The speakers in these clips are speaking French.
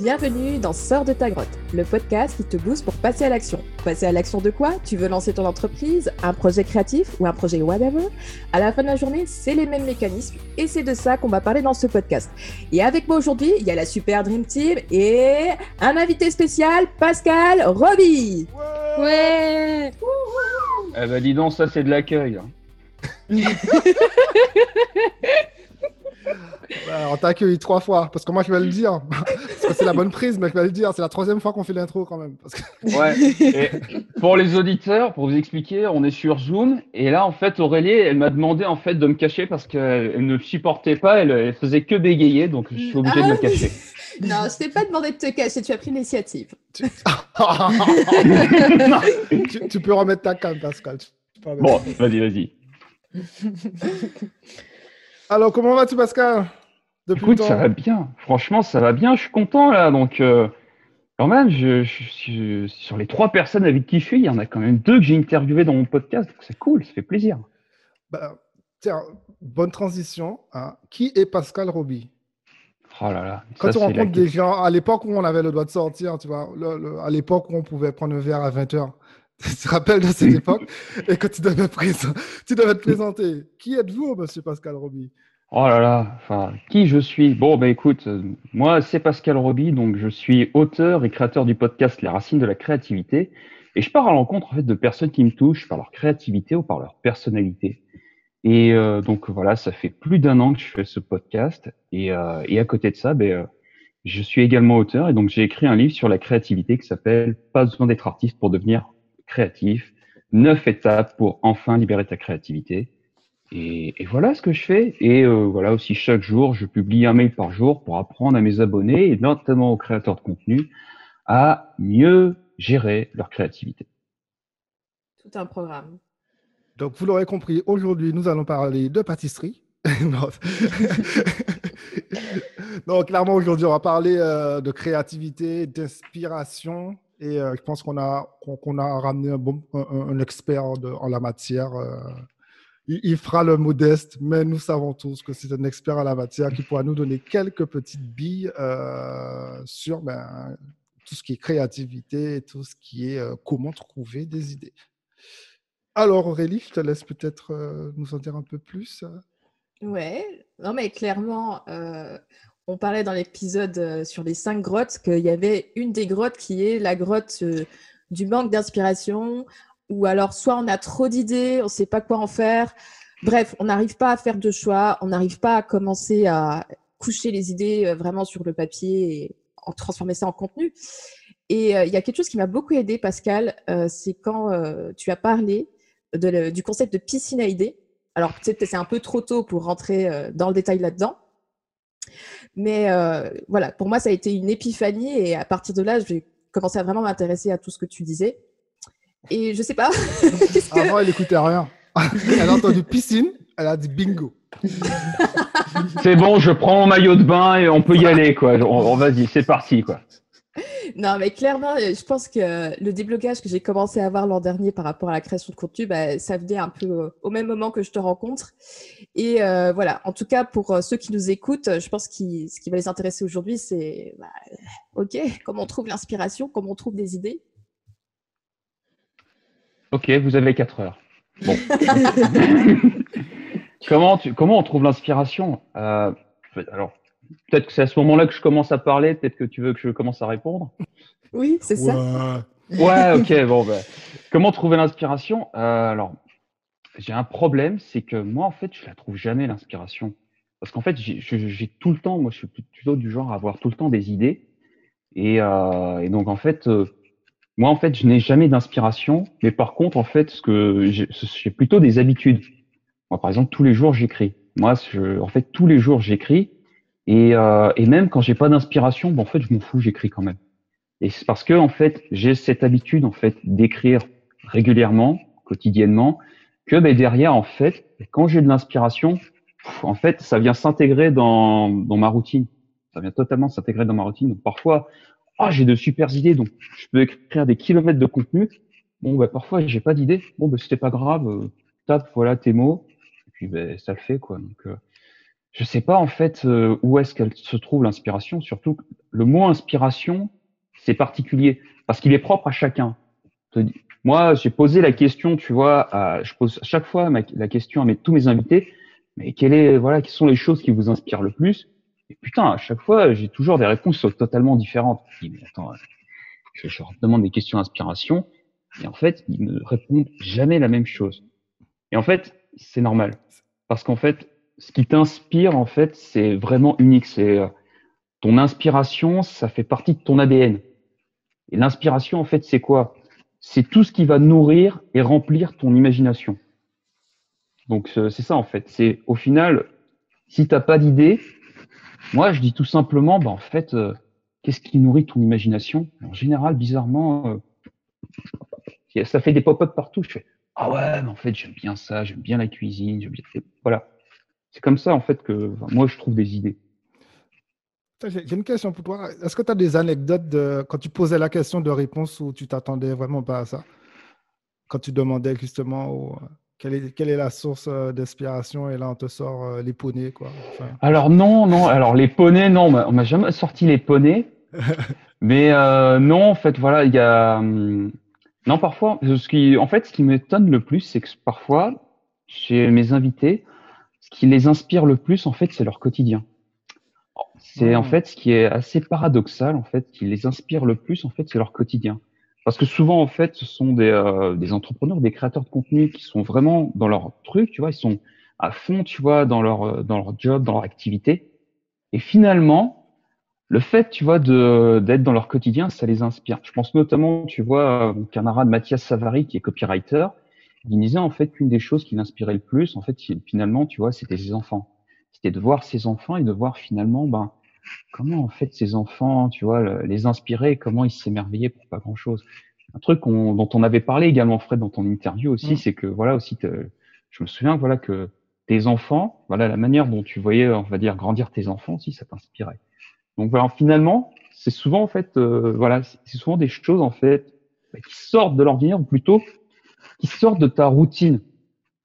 Bienvenue dans Sors de ta grotte, le podcast qui te booste pour passer à l'action. Passer à l'action de quoi? Tu veux lancer ton entreprise, un projet créatif ou un projet whatever? À la fin de la journée, c'est les mêmes mécanismes et c'est de ça qu'on va parler dans ce podcast. Et avec moi aujourd'hui, il y a la super Dream Team et un invité spécial, Pascal Roby. Ouais Eh ben dis donc, ça c'est de l'accueil. Bah, on t'a accueilli trois fois, parce que moi je vais le dire. Parce que c'est la bonne prise, mais je vais le dire. C'est la troisième fois qu'on fait l'intro quand même. Parce que... Ouais. Et pour les auditeurs, pour vous expliquer, on est sur Zoom et là en fait Aurélie, elle m'a demandé en fait de me cacher parce qu'elle ne supportait pas, elle, elle faisait que bégayer, donc je suis obligé de me cacher. Non, je t'ai pas demandé de te cacher, tu as pris l'initiative. tu, tu peux remettre ta canne, Pascal. Tu peux remettre Bon, vas-y, vas-y. Alors, comment vas-tu, Pascal? Depuis Écoute, ça va bien. Franchement, ça va bien. Je suis content là. Donc, euh, quand même, je, sur les trois personnes avec qui je suis, il y en a quand même deux que j'ai interviewées dans mon podcast. Donc, c'est cool, ça fait plaisir. Bah, Tiens, bonne transition. hein. Qui est Pascal Roby? Oh là là. Quand ça, la rencontres des gens, à l'époque où on avait le droit de sortir, tu vois, le- le- à l'époque où on pouvait prendre un verre à 20h, tu te rappelles de cette époque? Et que tu devais, présenter, tu devais te présenter. Qui êtes-vous, monsieur Pascal Roby? Oh là là, enfin, qui je suis? Bon, bah écoute, euh, moi c'est Pascal Roby, donc je suis auteur et créateur du podcast Les Racines de la créativité, et je pars à l'encontre en fait de personnes qui me touchent par leur créativité ou par leur personnalité. Et euh, donc voilà, ça fait plus d'un an que je fais ce podcast, et, euh, et à côté de ça, euh, je suis également auteur, et donc j'ai écrit un livre sur la créativité qui s'appelle Pas besoin d'être artiste pour devenir créatif, neuf étapes pour enfin libérer ta créativité. Et, et voilà ce que je fais. Et euh, voilà aussi chaque jour, je publie un mail par jour pour apprendre à mes abonnés et notamment aux créateurs de contenu à mieux gérer leur créativité. Tout un programme. Donc, vous l'aurez compris, aujourd'hui, nous allons parler de pâtisserie. Non. Donc, clairement, aujourd'hui, on va parler euh, de créativité, d'inspiration. Et euh, je pense qu'on a, qu'on a ramené un, bon, un, un- un expert de- en la matière. Il, fera le modeste, mais nous savons tous que c'est un expert en la matière qui pourra nous donner quelques petites billes euh, sur ben, tout ce qui est créativité et tout ce qui est euh, comment trouver des idées. Alors Aurélie, je te laisse peut-être euh, nous en dire un peu plus. Ouais, non mais clairement, on parlait dans l'épisode sur les cinq grottes qu'il y avait une des grottes qui est la grotte du manque d'inspiration, ou alors soit on a trop d'idées, on ne sait pas quoi en faire. Bref, on n'arrive pas à faire de choix, on n'arrive pas à commencer à coucher les idées euh, vraiment sur le papier et en transformer ça en contenu. Et euh, il y a quelque chose qui m'a beaucoup aidé, Pascal, euh, c'est quand tu as parlé du concept de piscine à idées. Alors, peut-être c'est un peu trop tôt pour rentrer dans le détail là-dedans. Mais voilà, pour moi, ça a été une épiphanie et à partir de là, j'ai commencé à vraiment m'intéresser à tout ce que tu disais. Et je sais pas, que... Avant, elle n'écoutait rien. elle a entendu piscine, elle a dit bingo. C'est bon, je prends mon maillot de bain et on peut y aller, quoi. On, on- vas-y, c'est parti, quoi. Non, mais clairement, euh, je pense que le déblocage que j'ai commencé à avoir l'an dernier par rapport à la création de contenu, bah, ça venait un peu au même moment que je te rencontre. Et euh, voilà, en tout cas, pour euh, ceux qui nous écoutent, je pense que ce qui va les intéresser aujourd'hui, c'est, bah, OK, comment on trouve l'inspiration, comment on trouve des idées. Ok, vous avez 4 heures. Bon. comment, tu, comment on trouve l'inspiration? Euh, Alors, peut-être que c'est à ce moment-là que je commence à parler, peut-être que tu veux que je commence à répondre? Oui, c'est ça. Ouais. Ok, bon, ben, comment trouver l'inspiration? Euh, Alors, j'ai un problème, c'est que moi, en fait, je la trouve jamais, l'inspiration. Parce qu'en fait, j'ai tout le temps, moi, je suis plutôt du genre à avoir tout le temps des idées. Et, euh, et donc, en fait, euh, moi, en fait, je n'ai jamais d'inspiration. Mais par contre, en fait, ce que j'ai plutôt des habitudes. Moi, par exemple, tous les jours, j'écris. Moi, je, en fait, tous les jours, j'écris. Et, euh, et même quand j'ai pas d'inspiration, bon, en fait, je m'en fous, j'écris quand même. Et c'est parce que, en fait, j'ai cette habitude, en fait, d'écrire régulièrement, quotidiennement, que ben, derrière, en fait, quand j'ai de l'inspiration, en fait, ça vient s'intégrer dans, dans ma routine. Ça vient totalement s'intégrer dans ma routine. Donc, parfois, ah, j'ai de super idées, donc je peux écrire des kilomètres de contenu. Bon, bah, parfois, j'ai pas d'idée. Bon, bah, c'était pas grave. euh, tape, voilà tes mots. Et puis, ben, ça le fait, quoi. Donc, euh, je sais pas, en fait, euh, où est-ce qu'elle se trouve l'inspiration. Surtout, le mot inspiration, c'est particulier parce qu'il est propre à chacun. Moi, j'ai posé la question, tu vois, à, je pose à chaque fois la question à tous mes invités, mais quelle est, voilà, quelles sont les choses qui vous inspirent le plus? Et putain, à chaque fois, j'ai toujours des réponses totalement différentes. Attends, je, leur demande des questions d'inspiration, et en fait, ils me répondent jamais la même chose. Et en fait, c'est normal, parce qu'en fait, ce qui t'inspire, en fait, c'est vraiment unique. C'est euh, ton inspiration, ça fait partie de ton ADN. Et l'inspiration, en fait, c'est quoi? C'est tout ce qui va nourrir et remplir ton imagination. Donc c'est ça en fait. C'est au final, si t'as pas d'idée, moi je dis tout simplement, bah en fait, euh, qu'est-ce qui nourrit ton imagination? En général, bizarrement, euh, ça fait des pop-up partout. Je fais ah ouais, mais en fait j'aime bien ça, j'aime bien la cuisine, j'aime bien. Voilà. C'est comme ça en fait que moi je trouve des idées. J'ai une question pour toi. Est-ce que tu as des anecdotes quand tu posais la question de réponse où tu t'attendais vraiment pas à ça? Quand tu demandais justement quelle, est, quelle, est, la source euh, d'inspiration et là on te sort euh, les poneys quoi. Alors non, non. Alors les poneys, non, on m'a jamais sorti les poneys. mais euh, non, en fait, voilà, il y a. Hum, non, parfois, ce qui, en fait, ce qui m'étonne le plus, c'est que parfois, chez mes invités, ce qui les inspire le plus, en fait, c'est leur quotidien. C'est en fait ce qui est assez paradoxal, en fait, qui les inspire le plus, en fait, c'est leur quotidien. Parce que souvent, en fait, ce sont des, euh, des entrepreneurs, des créateurs de contenu qui sont vraiment dans leur truc, tu vois, ils sont à fond, tu vois, dans leur, euh, dans leur job, dans leur activité. Et finalement, le fait, tu vois, d'être dans leur quotidien, ça les inspire. Je pense notamment, tu vois, mon camarade Mathias Savary, qui est copywriter, il disait en fait qu'une des choses qui l'inspirait le plus, en fait, finalement, tu vois, c'était ses enfants. C'était de voir ses enfants et de voir finalement, ben, comment en fait ces enfants, tu vois, les inspirer, comment ils s'émerveillaient pour pas grand chose. Un truc dont on avait parlé également, Fred, dans ton interview aussi, mmh. c'est que voilà aussi, je me souviens voilà que tes enfants, voilà la manière dont tu voyais, on va dire, grandir tes enfants aussi, ça t'inspirait. Donc voilà, finalement, c'est souvent en fait, euh, voilà, c'est souvent des choses en fait bah, qui sortent de l'ordinaire ou plutôt qui sortent de ta routine,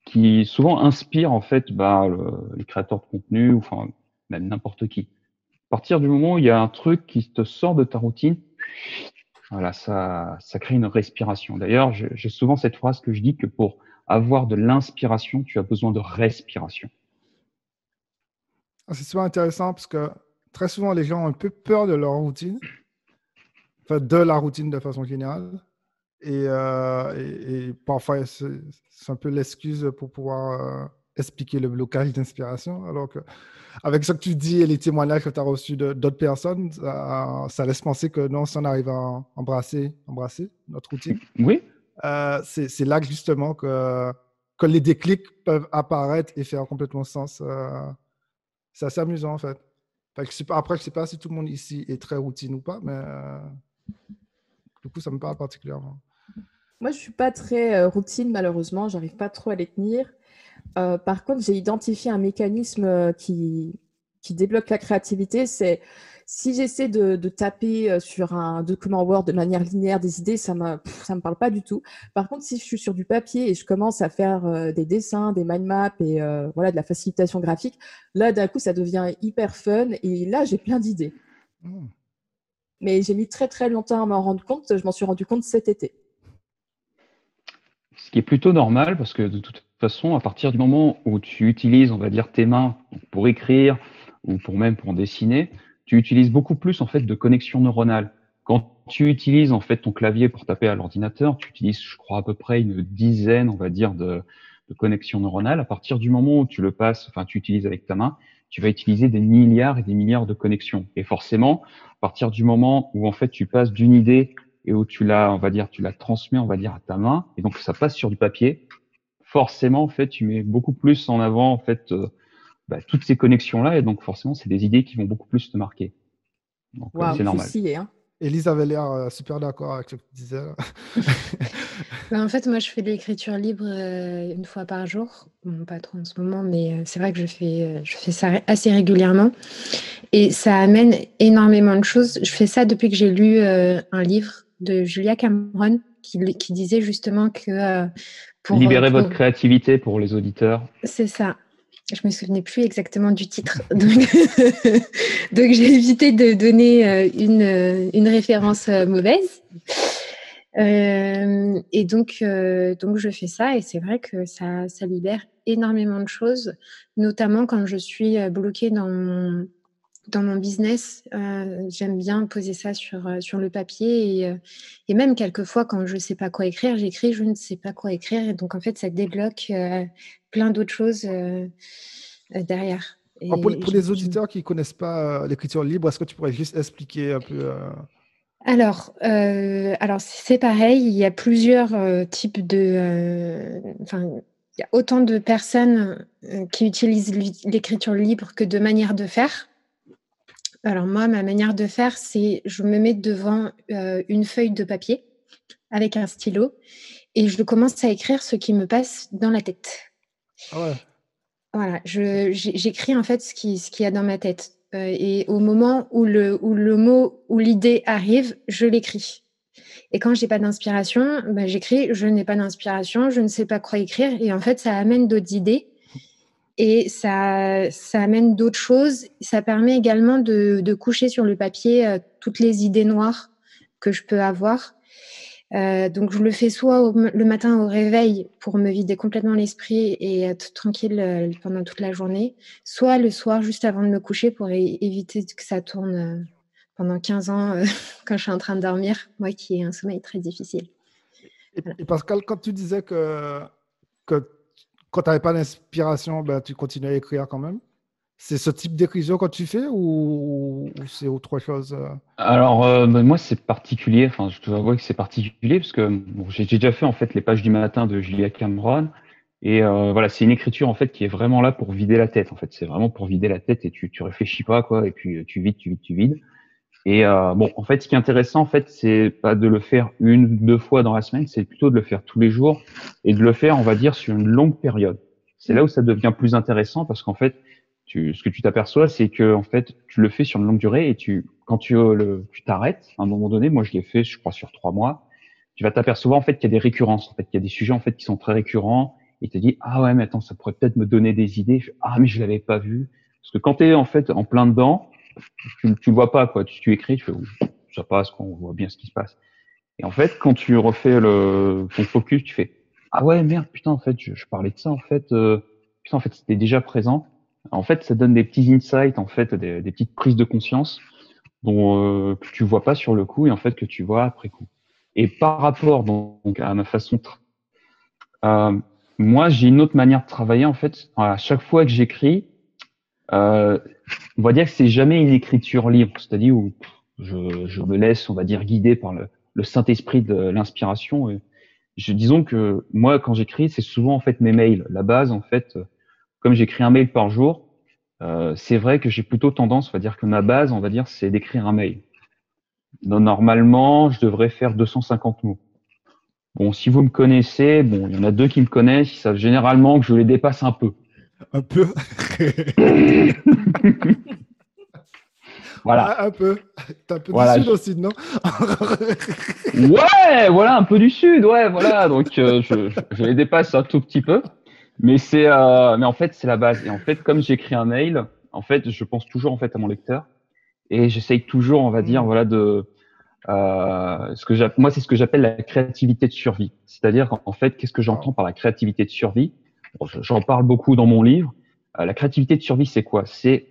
qui souvent inspirent en fait bah, les créateurs de contenu ou enfin même n'importe qui. Partir du moment où il y a un truc qui te sort de ta routine, voilà, ça, ça crée une respiration. D'ailleurs, j'ai souvent cette phrase que je dis que pour avoir de l'inspiration, tu as besoin de respiration. Ah, c'est souvent intéressant parce que très souvent, les gens ont un peu peur de leur routine, de la routine de façon générale. Et, euh, parfois, c'est un peu l'excuse pour pouvoir euh, expliquer le blocage d'inspiration. Alors que avec ce que tu dis et les témoignages que tu as reçus d'autres personnes, ça, laisse penser que non, si on arrive à embrasser, embrasser notre routine, oui. Euh, c'est là justement que, que les déclics peuvent apparaître et faire complètement sens. Euh, c'est assez amusant en fait. après, je ne sais pas si tout le monde ici est très routine ou pas, mais euh, du coup, ça me parle particulièrement. Moi, je ne suis pas très routine, malheureusement. J'arrive pas trop à les tenir. Euh, par contre, j'ai identifié un mécanisme euh, qui, qui débloque la créativité. C'est si j'essaie de, taper euh, sur un document Word de manière linéaire des idées, ça ne me parle pas du tout. Par contre, si je suis sur du papier et je commence à faire des dessins, des mind maps et voilà, de la facilitation graphique, là, d'un coup, ça devient hyper fun et là, j'ai plein d'idées. Mmh. Mais j'ai mis très, très longtemps à m'en rendre compte. Je m'en suis rendu compte cet été. Ce qui est plutôt normal parce que de toute toute façon, à partir du moment où tu utilises, on va dire, tes mains pour écrire ou pour même pour dessiner, tu utilises beaucoup plus en fait de connexion neuronale. Quand tu utilises en fait ton clavier pour taper à l'ordinateur, tu utilises, je crois, à peu près une dizaine, on va dire, de, de connexions neuronales. À partir du moment où tu le passes, enfin, tu utilises avec ta main, tu vas utiliser des milliards et des milliards de connexions. Et forcément, à partir du moment où en fait tu passes d'une idée et où tu l'as, on va dire, tu la transmets, on va dire, à ta main, et donc ça passe sur du papier, forcément, en fait, tu mets beaucoup plus en avant, en fait, euh, bah, toutes ces connexions-là, et donc forcément, c'est des idées qui vont beaucoup plus te marquer. Donc, euh, c'est normal. Hein. Elise avait l'air euh, super d'accord avec ce que tu disais. Bah, en fait, moi, je fais de l'écriture libre une fois par jour. pas trop en ce moment, mais c'est vrai que je fais, je fais ça assez régulièrement. Et ça amène énormément de choses. Je fais ça depuis que j'ai lu un livre de Julia Cameron qui, qui disait justement que Libérer votre créativité pour les auditeurs. C'est ça. je me souvenais plus exactement du titre, donc, j'ai évité de donner euh, une, une référence mauvaise. et donc, donc je fais ça et c'est vrai que ça, ça libère énormément de choses, notamment quand je suis bloquée dans mon, dans mon business, euh, j'aime bien poser ça sur, euh, sur le papier et, euh, et même quelquefois quand je ne sais pas quoi écrire, j'écris je ne sais pas quoi écrire et donc en fait ça débloque plein d'autres choses derrière. Pour, les auditeurs qui ne connaissent pas l'écriture libre, est-ce que tu pourrais juste expliquer un peu alors, alors c'est pareil, il y a plusieurs types de... Enfin, il y a autant de personnes qui utilisent l'écriture libre que de manières de faire. Alors moi, ma manière de faire, c'est je me mets devant euh, une feuille de papier avec un stylo et je commence à écrire ce qui me passe dans la tête. Ah ouais. Voilà, j'écris en fait ce qu'il ce y a dans ma tête. Euh, et au moment où le, où le mot ou l'idée arrive, je l'écris. Et quand j'ai pas d'inspiration, bah, j'écris je n'ai pas d'inspiration, je ne sais pas quoi écrire. Et en fait, ça amène d'autres idées et ça, ça amène d'autres choses. Ça permet également de, coucher sur le papier euh, toutes les idées noires que je peux avoir. Euh, donc, je le fais soit le matin au réveil pour me vider complètement l'esprit et être tranquille euh, pendant toute la journée, soit le soir juste avant de me coucher pour éviter que ça tourne pendant 15 ans quand je suis en train de dormir, moi qui ai un sommeil très difficile. Et, Pascal, quand tu disais que, que quand tu n'avais pas d'inspiration, ben, tu continues à écrire quand même C'est ce type d'écriture que tu fais ou, c'est autre chose euh? Alors, euh, ben, moi, c'est particulier. Enfin, je dois avouer que c'est particulier parce que j'ai déjà fait en fait les pages du matin de Julia Cameron. Et euh, voilà, c'est une écriture en fait qui est vraiment là pour vider la tête. En fait, c'est vraiment pour vider la tête et tu tu réfléchis pas quoi. Et puis tu vides, tu vides, tu vides. Et bon, en fait, ce qui est intéressant, en fait, c'est pas de le faire une, deux fois dans la semaine, c'est plutôt de le faire tous les jours et de le faire, on va dire, sur une longue période. C'est là où ça devient plus intéressant parce qu'en fait, tu, ce que tu t'aperçois, c'est que en fait, tu le fais sur une longue durée et tu, quand tu le, tu t'arrêtes, à un moment donné, moi je l'ai fait, je crois, sur trois mois, tu vas t'apercevoir en fait qu'il y a des récurrences, en fait, qu'il y a des sujets en fait qui sont très récurrents et tu te dis ah ouais mais attends ça pourrait peut-être me donner des idées, ah mais je l'avais pas vu parce que quand tu es en fait en plein dedans tu, tu vois pas, quoi. Tu, tu écris, tu fais, ça passe, quoi, on voit bien ce qui se passe. Et en fait, quand tu refais ton focus, tu fais, ah ouais, merde, putain, en fait, je, parlais de ça, en fait, euh, putain, en fait, c'était déjà présent. En fait, ça donne des petits insights, en fait, des, petites prises de conscience dont euh, que tu vois pas sur le coup et en fait que tu vois après coup. Et par rapport donc à ma façon, euh, moi j'ai une autre manière de travailler en fait. À chaque fois que j'écris, on va dire que c'est jamais une écriture libre, c'est-à-dire où je, je, me laisse, on va dire, guider par le, le Saint-Esprit de l'inspiration. Je, disons que moi, quand j'écris, c'est souvent en fait mes mails. La base, en fait, comme j'écris un mail par jour, euh, c'est vrai que j'ai plutôt tendance, on va dire que ma base, on va dire, c'est d'écrire un mail. Normalement, je devrais faire 250 mots. Bon, si vous me connaissez, bon, il y en a deux qui me connaissent, ils savent généralement que je les dépasse un peu. Un peu. voilà. un peu. T'es un peu du sud aussi, non Ouais, voilà, un peu du sud, ouais, voilà. Donc, euh, je, je, les dépasse un tout petit peu. Mais c'est, euh, mais en fait, c'est la base. Et en fait, comme j'écris un mail, en fait, je pense toujours en fait à mon lecteur et j'essaye toujours, on va dire, mm. voilà, de euh, ce que moi, c'est ce que j'appelle la créativité de survie. C'est-à-dire, en fait, qu'est-ce que j'entends par la créativité de survie? J'en parle beaucoup dans mon livre. Euh, la créativité de survie, c'est quoi? C'est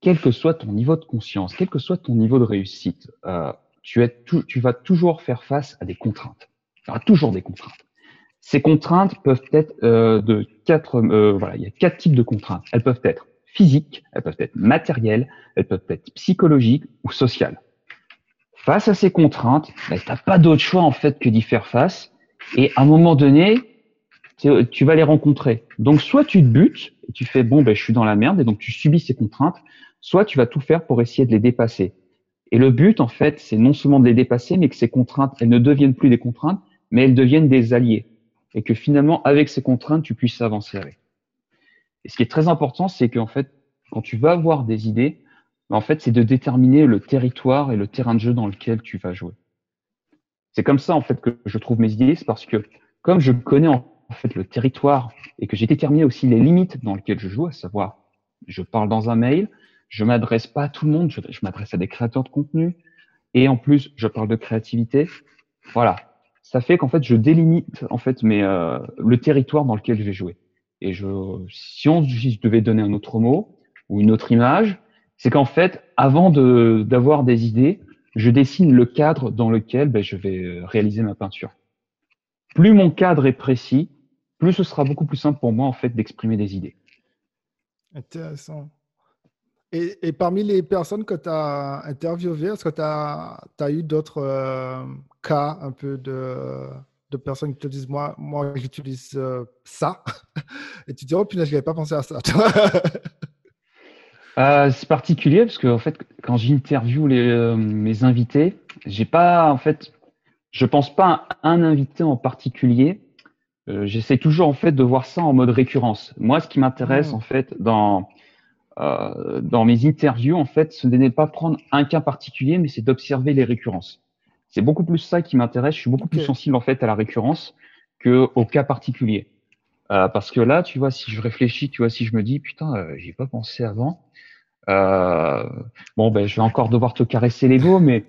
quel que soit ton niveau de conscience, quel que soit ton niveau de réussite, euh, tu, es tu vas toujours faire face à des contraintes. Il y aura toujours des contraintes. Ces contraintes peuvent être euh, de quatre. Euh, voilà, il y a quatre types de contraintes. Elles peuvent être physiques, elles peuvent être matérielles, elles peuvent être psychologiques ou sociales. Face à ces contraintes, ben, tu n'as pas d'autre choix en fait que d'y faire face. Et à un moment donné, tu vas les rencontrer. Donc, soit tu te butes et tu fais bon, ben, je suis dans la merde et donc tu subis ces contraintes, soit tu vas tout faire pour essayer de les dépasser. Et le but, en fait, c'est non seulement de les dépasser, mais que ces contraintes, elles ne deviennent plus des contraintes, mais elles deviennent des alliés. Et que finalement, avec ces contraintes, tu puisses avancer avec. Et ce qui est très important, c'est qu'en fait, quand tu vas avoir des idées, ben, en fait, c'est de déterminer le territoire et le terrain de jeu dans lequel tu vas jouer. C'est comme ça, en fait, que je trouve mes idées, c'est parce que comme je connais en en fait le territoire et que j'ai déterminé aussi les limites dans lesquelles je joue, à savoir, je parle dans un mail, je m'adresse pas à tout le monde, je, m'adresse à des créateurs de contenu, et en plus, je parle de créativité. Voilà, ça fait qu'en fait, je délimite en fait mais euh, le territoire dans lequel je vais jouer. Et je, si on je devais donner un autre mot ou une autre image, c'est qu'en fait, avant de d'avoir des idées, je dessine le cadre dans lequel ben, je vais euh, réaliser ma peinture. Plus mon cadre est précis, plus ce sera beaucoup plus simple pour moi en fait d'exprimer des idées. Intéressant. Et, parmi les personnes que tu as interviewées, est-ce que tu as, as, eu d'autres euh, cas un peu de, de, personnes qui te disent Moi, moi j'utilise euh, ça Et tu dis Oh punaise, je n'avais pas pensé à ça. Euh, c'est particulier parce que en fait, quand j'interviewe mes invités, j'ai pas en fait, je pense pas à un invité en particulier. J'essaie toujours en fait de voir ça en mode récurrence. Moi, ce qui m'intéresse mmh. en fait dans euh, dans mes interviews, en fait, ce n'est pas prendre un cas particulier, mais c'est d'observer les récurrences. C'est beaucoup plus ça qui m'intéresse. Je suis beaucoup plus sensible en fait à la récurrence que au cas particulier. Euh, parce que là, tu vois, si je réfléchis, tu vois, si je me dis putain, euh, j'y ai pas pensé avant. Euh, bon, ben, je vais encore devoir te caresser l'ego, mais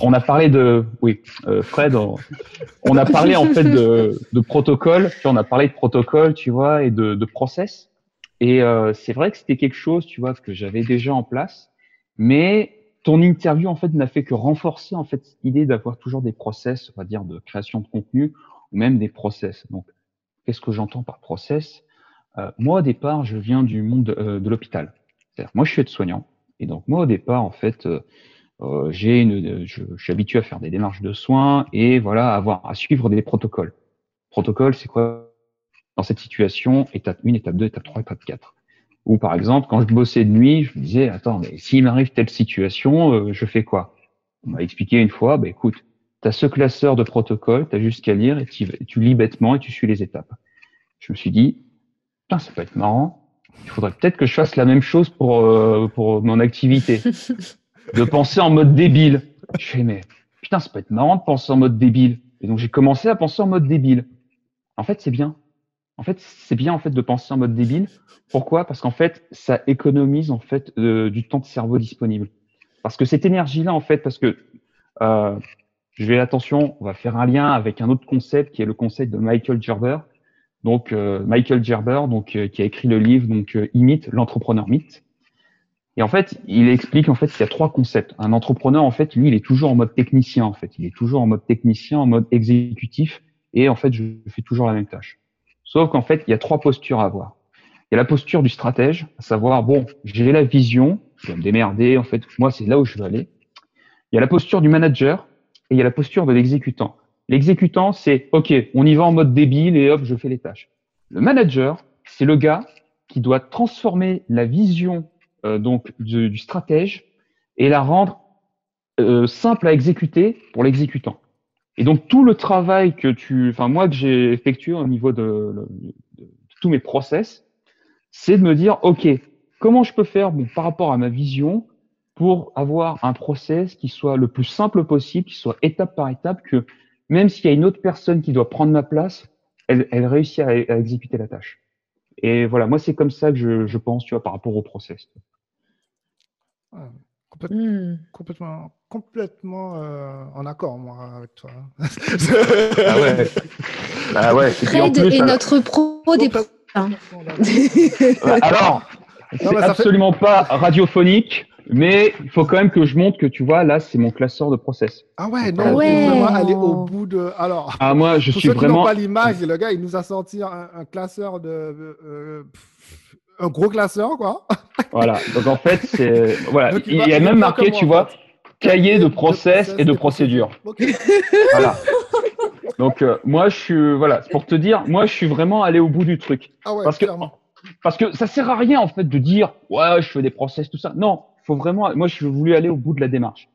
on a parlé de, oui, euh, Fred, on, a parlé en fait de, de protocole. Tu vois, on a parlé de protocole, tu vois, et de, de process. Et euh, c'est vrai que c'était quelque chose, tu vois, que j'avais déjà en place, mais ton interview en fait n'a fait que renforcer en fait l'idée d'avoir toujours des process, on va dire, de création de contenu ou même des process. Donc, qu'est-ce que j'entends par process? Euh, Moi, au départ, je viens du monde de, euh, de l'hôpital. Moi, je suis aide-soignant, et donc moi, au départ, en fait, euh, j'ai une, je, je, suis habitué à faire des démarches de soins et voilà, avoir à suivre des protocoles. Protocole, c'est quoi? Dans cette situation, étape 1, étape 2, étape 3, étape 4. Ou par exemple, quand je bossais de nuit, je me disais, attends, mais s'il m'arrive telle situation, euh, je fais quoi? On m'a expliqué une fois, bah, écoute, tu as ce classeur de protocole, tu as juste qu'à lire et tu, tu, lis bêtement et tu suis les étapes. Je me suis dit, putain, ça peut être marrant. Il faudrait peut-être que je fasse la même chose pour, euh, pour mon activité. de penser en mode débile. Je fais, mais putain, ça peut être marrant de penser en mode débile. Et donc j'ai commencé à penser en mode débile. En fait, c'est bien. En fait, c'est bien en fait de penser en mode débile. Pourquoi? Parce qu'en fait, ça économise en fait euh, du temps de cerveau disponible. Parce que cette énergie-là, en fait, parce que euh, je vais attention, on va faire un lien avec un autre concept qui est le concept de Michael Gerber. Donc euh, Michael Gerber, donc euh, qui a écrit le livre donc Imite l'entrepreneur mythe. Et en fait, il explique en fait qu'il y a trois concepts. Un entrepreneur, en fait, lui, il est toujours en mode technicien. En fait, il est toujours en mode technicien, en mode exécutif, et en fait, je fais toujours la même tâche. Sauf qu'en fait, il y a trois postures à avoir. Il y a la posture du stratège, à savoir, bon, j'ai la vision, je dois me démerder, en fait, moi, c'est là où je veux aller. Il y a la posture du manager et il y a la posture de l'exécutant. L'exécutant, c'est, OK, on y va en mode débile et hop, je fais les tâches. Le manager, c'est le gars qui doit transformer la vision euh, donc du, stratège et la rendre euh, simple à exécuter pour l'exécutant. Et donc tout le travail que tu, enfin moi que j'ai effectué au niveau de, tous mes process, c'est de me dire ok comment je peux faire par rapport à ma vision pour avoir un process qui soit le plus simple possible, qui soit étape par étape, que même s'il y a une autre personne qui doit prendre ma place, elle, elle réussit à, exécuter la tâche. Et voilà, moi c'est comme ça que je, je, pense, tu vois, par rapport au process. Hmm. Complètement, complètement euh, en accord, moi, avec toi. ah ouais. Ah ouais. Fred est notre pro des Alors, c'est absolument pas radiophonique, mais il faut quand même que je montre que tu vois, là, c'est mon classeur de process. Ah ouais, non, ouais. vraiment aller au bout de. Alors, ah, moi, je suis vraiment. pas l'image, le gars, il nous a sorti un, classeur de. Euh, un gros classeur, quoi. Voilà. Donc en fait, c'est voilà. il, y a même marqué, tu vois, cahier de process, et de procédure. Voilà. Donc euh, moi, je suis voilà, pour te dire, moi, je suis vraiment allé au bout du truc. Ah ouais, parce que parce que ça sert à rien en fait de dire ouais, je fais des process tout ça. Non, faut vraiment. Moi, je voulu aller au bout de la démarche.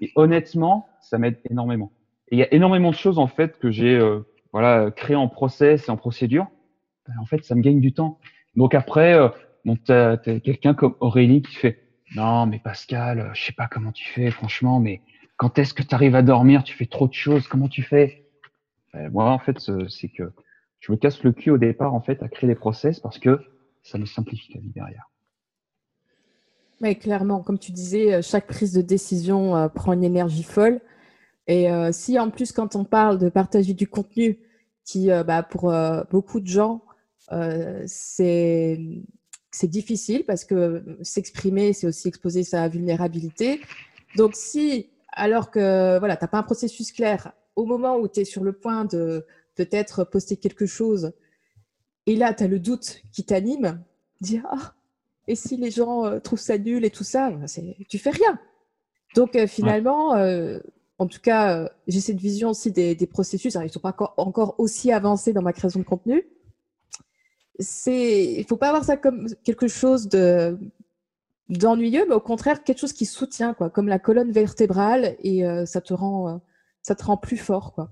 Et honnêtement, ça m'aide énormément. Et il y a énormément de choses en fait que j'ai euh, voilà créé en process et en procédure. Ben, en fait, ça me gagne du temps. Donc après, euh, bon, t'as, quelqu'un comme Aurélie qui fait non mais Pascal, euh, je sais pas comment tu fais franchement, mais quand est-ce que tu arrives à dormir? Tu fais trop de choses, comment tu fais ben, Moi en fait, c'est que je me casse le cul au départ en fait à créer des process parce que ça me simplifie la vie derrière. Mais clairement, comme tu disais, euh, chaque prise de décision euh, prend une énergie folle. Et euh, si en plus, quand on parle de partager du contenu, qui bah, pour beaucoup de gens, c'est difficile parce que s'exprimer, c'est aussi exposer sa vulnérabilité. Donc si, alors que voilà, tu n'as pas un processus clair, au moment où tu es sur le point de peut-être poster quelque chose, et là, tu as le doute qui t'anime, dis ah, et si les gens euh, trouvent ça nul et tout ça, ben, tu fais rien. Donc euh, finalement, euh, en tout cas, j'ai cette vision aussi des, processus. ils ne sont pas encore, aussi avancés dans ma création de contenu. Il ne faut pas avoir ça comme quelque chose de d'ennuyeux, mais au contraire quelque chose qui soutient, quoi, comme la colonne vertébrale, et ça te rend ça te rend plus fort, quoi.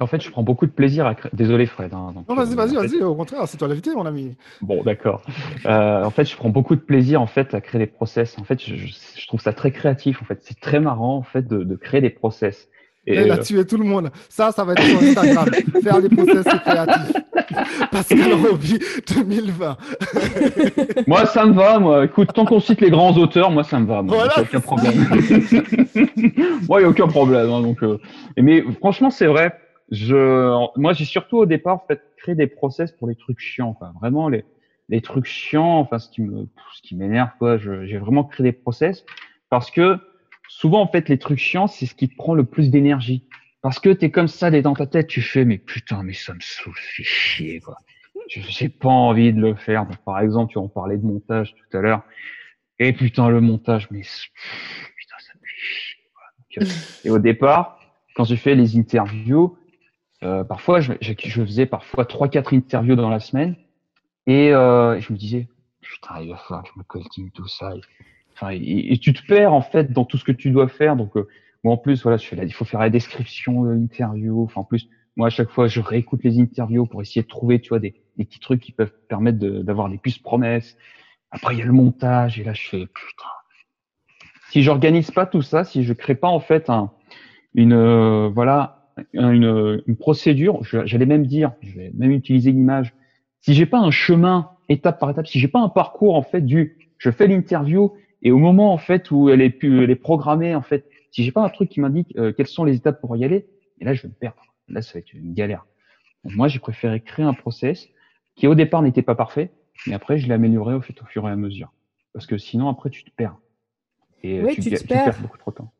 En fait, je prends beaucoup de plaisir à créer. Désolé, Fred. Hein, non, vas-y, vas-y, vas-y. Au contraire, c'est toi l'invité, mon ami. Bon, d'accord. Euh, en fait, je prends beaucoup de plaisir en fait à créer des process. En fait, je, trouve ça très créatif. En fait, c'est très marrant en fait de, créer des process. Et, là, tu es tout le monde. Ça, ça va être sur Instagram. Faire des process créatifs. Pascal Roby 2020. moi, ça me va. Moi, écoute, tant qu'on cite les grands auteurs, moi, ça me va. Moi, voilà, aucun problème. moi, il n'y a aucun problème. Hein, donc, euh... Mais franchement, c'est vrai je, moi, j'ai surtout au départ en fait créé des process pour les trucs chiants, enfin vraiment les, les trucs chiants, enfin ce qui me, ce qui m'énerve quoi. J'ai vraiment créé des process parce que souvent en fait les trucs chiants, c'est ce qui te prend le plus d'énergie. Parce que t'es comme ça, dans ta tête, tu fais mais putain mais ça me saoule, fait chier quoi. J'ai pas envie de le faire. par exemple, tu en parlais de montage tout à l'heure. Et putain le montage, mais putain ça me fait chier. Quoi. Euh, et au départ, quand j'ai fait les interviews, euh, parfois, je, je, faisais parfois trois, quatre interviews dans la semaine, et euh, je me disais, putain, il va falloir que je me coltine tout ça. Et, enfin, et, tu te perds en fait dans tout ce que tu dois faire. Donc, euh, moi en plus, voilà, je fais il faut faire la description de l'interview. Enfin, en plus, moi à chaque fois, je réécoute les interviews pour essayer de trouver, tu vois, des, des petits trucs qui peuvent permettre d'avoir des puces promesses. Après, il y a le montage, et là, je fais, putain. Si j'organise pas tout ça, si je crée pas en fait un, une, euh, voilà, une, une procédure, j'allais même dire, je vais même utiliser l'image. Si j'ai pas un chemin étape par étape, si j'ai pas un parcours en fait du, je fais l'interview et au moment en fait où elle est elle est programmée en fait, si j'ai pas un truc qui m'indique euh, quelles sont les étapes pour y aller, et là je vais me perdre. Là ça va être une galère. Donc, moi j'ai préféré créer un process qui au départ n'était pas parfait, mais après je l'ai amélioré au, fait, au fur et à mesure. Parce que sinon après tu te perds. Et tu, tu, perds beaucoup trop de temps.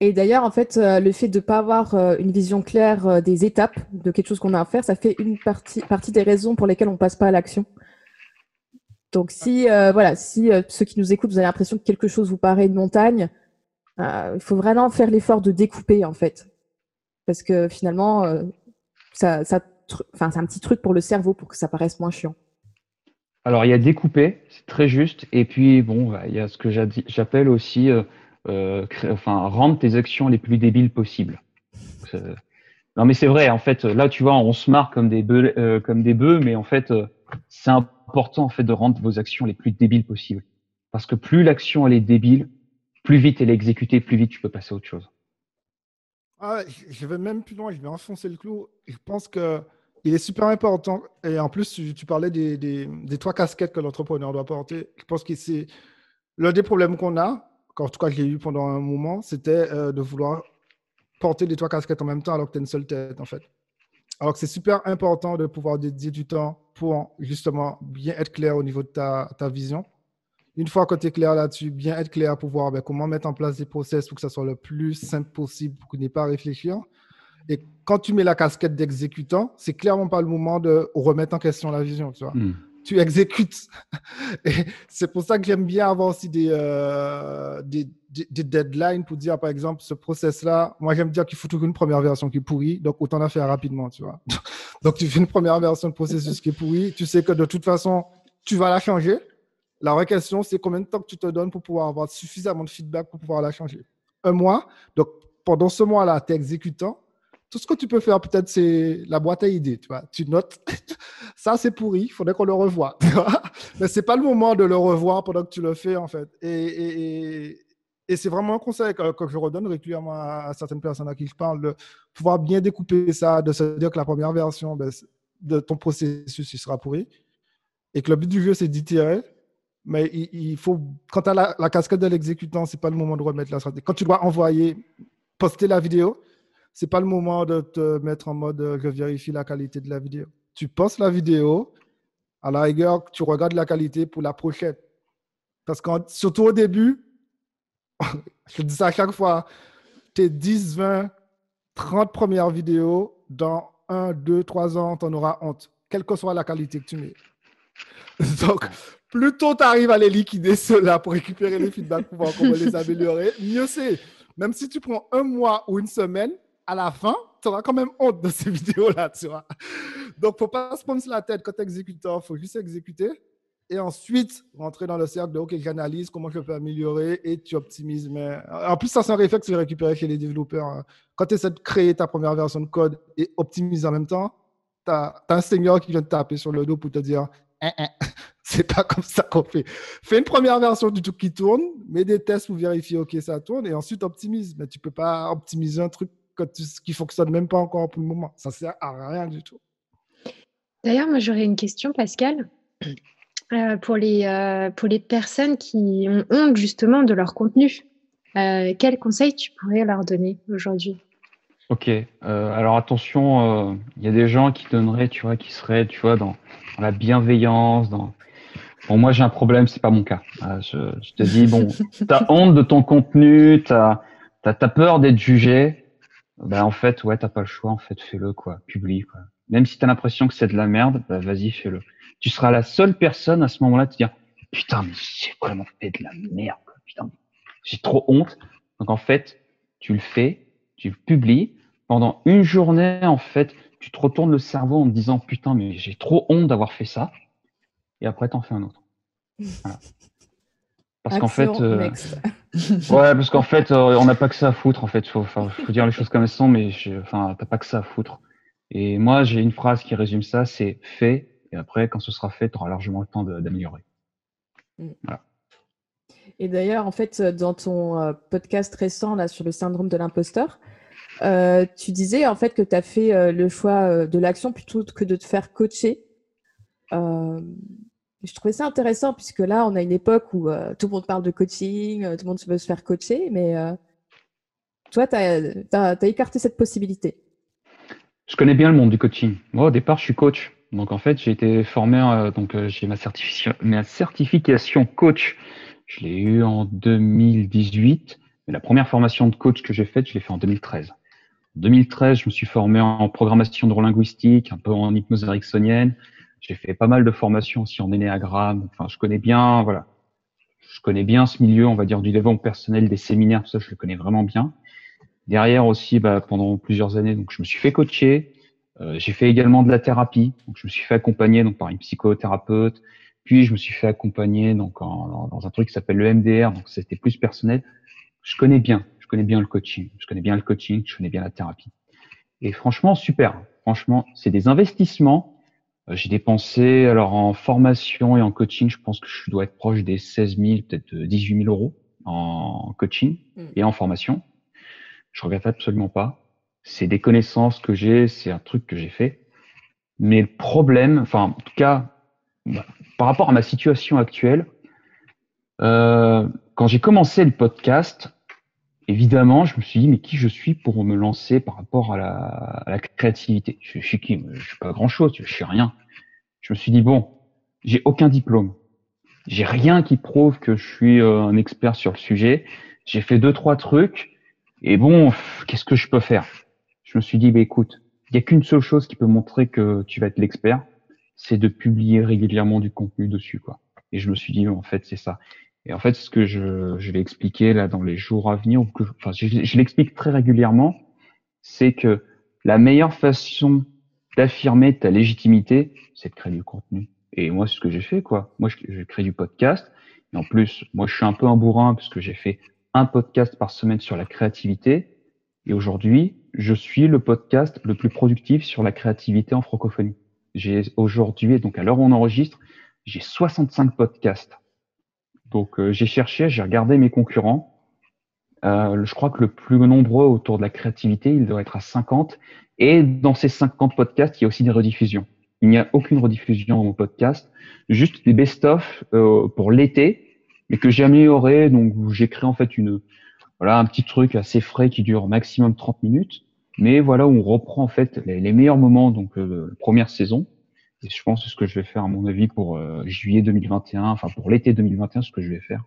Et d'ailleurs, en fait, euh, le fait de ne pas avoir euh, une vision claire euh, des étapes de quelque chose qu'on a à faire, ça fait une partie, des raisons pour lesquelles on ne passe pas à l'action. Donc, si, voilà, si ceux qui nous écoutent, vous avez l'impression que quelque chose vous paraît une montagne, il faut vraiment faire l'effort de découper, en fait. Parce que finalement, ça, c'est un petit truc pour le cerveau pour que ça paraisse moins chiant. Alors, il y a découper, c'est très juste. Et puis, bon, il y a ce que j'appelle aussi euh, enfin, rendre tes actions les plus débiles possibles. Non, mais c'est vrai. En fait, là, tu vois, on se marre comme des bœufs, euh, comme des bœufs, mais en fait, euh, c'est important en fait de rendre vos actions les plus débiles possibles. Parce que plus l'action elle est débile, plus vite elle est exécutée, plus vite tu peux passer à autre chose. Ah, je vais même plus loin, je vais enfoncer le clou. Je pense que il est super important. Et en plus, tu, parlais des, des, des, trois casquettes que l'entrepreneur doit porter. Je pense que c'est l'un des problèmes qu'on a, en tout cas j'ai eu pendant un moment, c'était euh, de vouloir porter les trois casquettes en même temps alors que tu as une seule tête, en fait. Alors que c'est super important de pouvoir dédier du temps pour justement bien être clair au niveau de ta, vision. Une fois que tu es clair là-dessus, bien être clair pour voir ben, comment mettre en place des process pour que ça soit le plus simple possible pour que n'ait pas à réfléchir. Et quand tu mets la casquette d'exécutant, c'est clairement pas le moment de remettre en question la vision, tu vois. Hmm tu exécutes. C'est pour ça que j'aime bien avoir aussi des, euh, des, des, deadlines pour dire, par exemple, ce process-là, moi j'aime dire qu'il faut toujours une première version qui est pourrie, donc autant la faire rapidement, tu vois. donc tu fais une première version de processus qui est pourrie, tu sais que de toute façon, tu vas la changer. La vraie question, c'est combien de temps tu te donnes pour pouvoir avoir suffisamment de feedback pour pouvoir la changer? Un mois. Donc pendant ce mois-là, tu es exécutant tout ce que tu peux faire, peut-être, c'est la boîte à idées. Tu, vois. tu notes, ça c'est pourri, il faudrait qu'on le revoie. Mais ce n'est pas le moment de le revoir pendant que tu le fais, en fait. Et, c'est vraiment un conseil que, je redonne régulièrement à, certaines personnes à qui je parle, de pouvoir bien découper ça, de se dire que la première version ben, de ton processus il sera pourri. Et que le but du jeu, c'est d'itérer. Mais il, faut, quand tu as la, casquette de l'exécutant, ce n'est pas le moment de remettre la stratégie. Quand tu dois envoyer, poster la vidéo, ce n'est pas le moment de te mettre en mode euh, je vérifie la qualité de la vidéo. Tu postes la vidéo, à la rigueur, tu regardes la qualité pour la prochaine. Parce que surtout au début, je dis ça à chaque fois, tes 10, 20, 30 premières vidéos, dans 1, 2, 3 ans, tu en auras honte, quelle que soit la qualité que tu mets. Donc, plus tôt tu arrives à les liquider, ceux-là, pour récupérer les feedbacks, pour voir comment les améliorer, mieux c'est. Même si tu prends un mois ou une semaine, à la fin, tu auras quand même honte de ces vidéos-là, tu vois. Donc, faut pas se prendre la tête quand tu exécuteur, faut juste exécuter et ensuite rentrer dans le cercle de OK, j'analyse comment je peux améliorer et tu optimises. Mais en plus, ça, c'est un réflexe que j'ai récupéré chez les développeurs. Hein. Quand tu essaies de créer ta première version de code et optimiser en même temps, tu as, un senior qui vient te taper sur le dos pour te dire hein, hein, c'est pas comme ça qu'on fait. Fais une première version du truc qui tourne, mets des tests pour vérifier OK, ça tourne et ensuite optimise. Mais tu peux pas optimiser un truc qui fonctionne même pas encore pour le moment. Ça sert à rien du tout. D'ailleurs, moi j'aurais une question, Pascal. Euh, pour, les, euh, pour les personnes qui ont honte justement de leur contenu, euh, quel conseil tu pourrais leur donner aujourd'hui? Ok, alors attention, il y a des gens qui donneraient, tu vois, qui seraient, tu vois, dans, la bienveillance, dans. Bon, moi j'ai un problème, c'est pas mon cas. Je, te dis, bon, t'as honte de ton contenu, t'as as, as, peur d'être jugé, ben en fait, ouais, t'as pas le choix, en fait, fais-le, quoi, publie, quoi. Même si t'as l'impression que c'est de la merde, bah, vas-y, fais-le. Tu seras la seule personne à ce moment-là de te dire putain mais j'ai vraiment fait de la merde putain j'ai trop honte. Donc en fait tu le fais tu le publies. Pendant une journée en fait tu te retournes le cerveau en te disant putain mais j'ai trop honte d'avoir fait ça. Et après t'en fais un autre parce qu'en fait euh, ouais parce qu'en fait euh, on n'a pas que ça à foutre en fait faut, faut dire les choses comme elles sont mais enfin t'as pas que ça à foutre et moi j'ai une phrase qui résume ça c'est fais et après, quand ce sera fait, tu auras largement le temps d'améliorer. Mm. Et d'ailleurs, en fait, dans ton euh, podcast récent là, sur le syndrome de l'imposteur, euh, tu disais en fait que tu as fait euh, le choix de l'action plutôt que de te faire coacher. Je trouvais ça intéressant puisque là, on a une époque où tout le monde parle de coaching, tout le monde veut se faire coacher, mais toi, tu as, écarté cette possibilité. Je connais bien le monde du coaching. Moi, au départ, je suis coach. Donc en fait, j'ai été formé, euh, donc euh, j'ai ma, certification coach, je l'ai eu en 2018. Mais la première formation de coach que j'ai faite, je l'ai fait en 2013. En 2013, je me suis formé en programmation neurolinguistique, un peu en hypnose ericksonienne. J'ai fait pas mal de formations aussi en énéagramme. Enfin, je connais bien, voilà. Je connais bien ce milieu, on va dire, du développement personnel, des séminaires, tout ça, je le connais vraiment bien. Derrière aussi, bah, pendant plusieurs années, donc je me suis fait coacher. Euh, j'ai fait également de la thérapie. Donc, je me suis fait accompagner donc par une psychothérapeute. Puis, je me suis fait accompagner donc en, dans un truc qui s'appelle le MDR. Donc, c'était plus personnel. Je connais bien. Je connais bien le coaching. Je connais bien le coaching. Je connais bien la thérapie. Et franchement, super. Franchement, c'est des investissements. Euh, j'ai dépensé, alors en formation et en coaching, je pense que je dois être proche des 16 000, peut-être 18 000 euros en coaching mm. et en formation. Je regrette absolument pas c'est des connaissances que j'ai, c'est un truc que j'ai fait. Mais le problème, enfin, en tout cas, bah, par rapport à ma situation actuelle, euh, quand j'ai commencé le podcast, évidemment, je me suis dit, mais qui je suis pour me lancer par rapport à la, créativité? Je, suis qui? Je suis pas grand-chose, je suis rien. Je me suis dit, bon, j'ai aucun diplôme. J'ai rien qui prouve que je suis euh, un expert sur le sujet. J'ai fait deux, trois trucs. Et bon, qu'est-ce que je peux faire? Je me suis dit, bah, écoute, il n'y a qu'une seule chose qui peut montrer que tu vas être l'expert, c'est de publier régulièrement du contenu dessus, quoi. Et je me suis dit, en fait, c'est ça. Et en fait, ce que je, je vais expliquer là dans les jours à venir, enfin, je, l'explique très régulièrement, c'est que la meilleure façon d'affirmer ta légitimité, c'est de créer du contenu. Et moi, c'est ce que j'ai fait, quoi. Moi, je, je crée du podcast. Et en plus, moi, je suis un peu un bourrin parce que j'ai fait un podcast par semaine sur la créativité. Et aujourd'hui, je suis le podcast le plus productif sur la créativité en francophonie. J'ai aujourd'hui, donc à l'heure où on enregistre, j'ai 65 podcasts. Donc euh, j'ai cherché, j'ai regardé mes concurrents. Euh, je crois que le plus nombreux autour de la créativité, il doit être à 50. Et dans ces 50 podcasts, il y a aussi des rediffusions. Il n'y a aucune rediffusion dans podcast, juste des best-of euh, pour l'été, mais que j'ai amélioré. Donc j'ai créé en fait une voilà un petit truc assez frais qui dure maximum 30 minutes, mais voilà on reprend en fait les, meilleurs moments donc euh, première saison. Et je pense que ce que je vais faire à mon avis pour euh, juillet 2021, enfin pour l'été 2021, ce que je vais faire.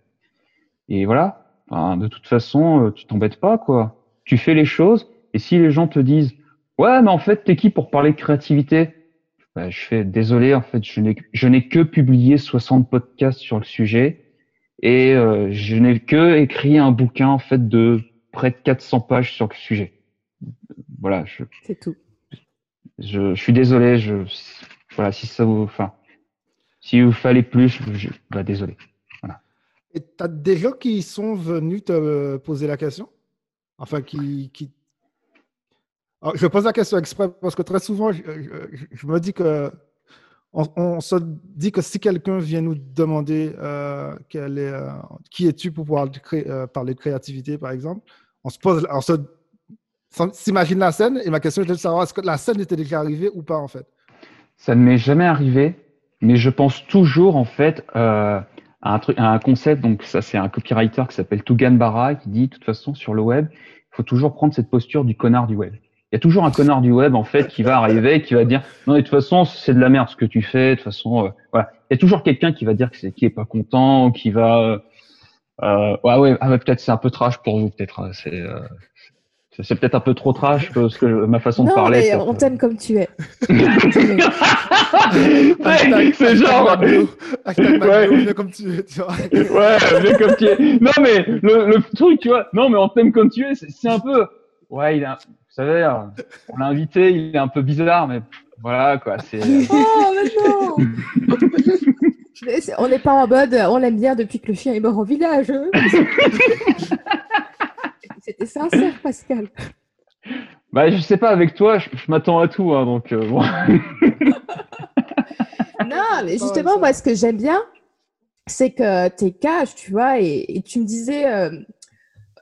Et voilà. de toute façon, euh, tu t'embêtes pas quoi. Tu fais les choses et si les gens te disent ouais mais en fait t'es qui pour parler de créativité? Bah, je fais désolé, en fait, je n'ai, je n'ai que publié 60 podcasts sur le sujet et euh, je n'ai que écrit un bouquin en fait de près de 400 pages sur le sujet. Voilà. Je, C'est tout. Je, je, suis désolé. Je, voilà, si ça vous, enfin, si vous fallait plus, je, bah, désolé. Voilà. Et tu as des gens qui sont venus te poser la question? Enfin, qui, qui, je pose la question exprès parce que très souvent, je, me dis que on, se dit que si quelqu'un vient nous demander euh, est, euh, qui es-tu pour pouvoir euh, parler de créativité, par exemple, on se pose, on s'imagine la scène et ma question est de savoir est-ce que la scène était déjà arrivée ou pas en fait? Ça ne m'est jamais arrivé, mais je pense toujours en fait à un truc, à un concept. Donc ça, c'est un copywriter qui s'appelle Tugan Barra qui dit de toute façon sur le web, il faut toujours prendre cette posture du connard du web il y a toujours un connard du web en fait qui va arriver, qui va dire non de toute façon c'est de la merde ce que tu fais, de toute façon euh, voilà. Il y a toujours quelqu'un qui va dire que c'est qui est pas content, qui va euh, ouais ouais, ah, ouais peut-être c'est un peu trash pour vous peut-être hein, c'est euh, c'est peut-être un peu trop trash que, que ma façon de parler. Mais on t'aime comme tu es. c'est genre. ouais. comme tu es. Tu vois. ouais, viens comme tu es. Non mais le, le truc, tu vois. Non mais on t'aime comme tu es. C'est un peu. Ouais, il a savez, euh, on l'a invité, il est un peu bizarre, mais voilà, quoi. C'est... Oh, mais non On n'est pas en mode, on l'aime bien depuis que le chien est mort en village. C'était sincère, Pascal. Bah, je sais pas, avec toi, je, m'attends à tout, hein, donc euh, bon. non, mais justement, moi, ce que j'aime bien, c'est que tu es cash, tu vois, et, tu me disais, euh,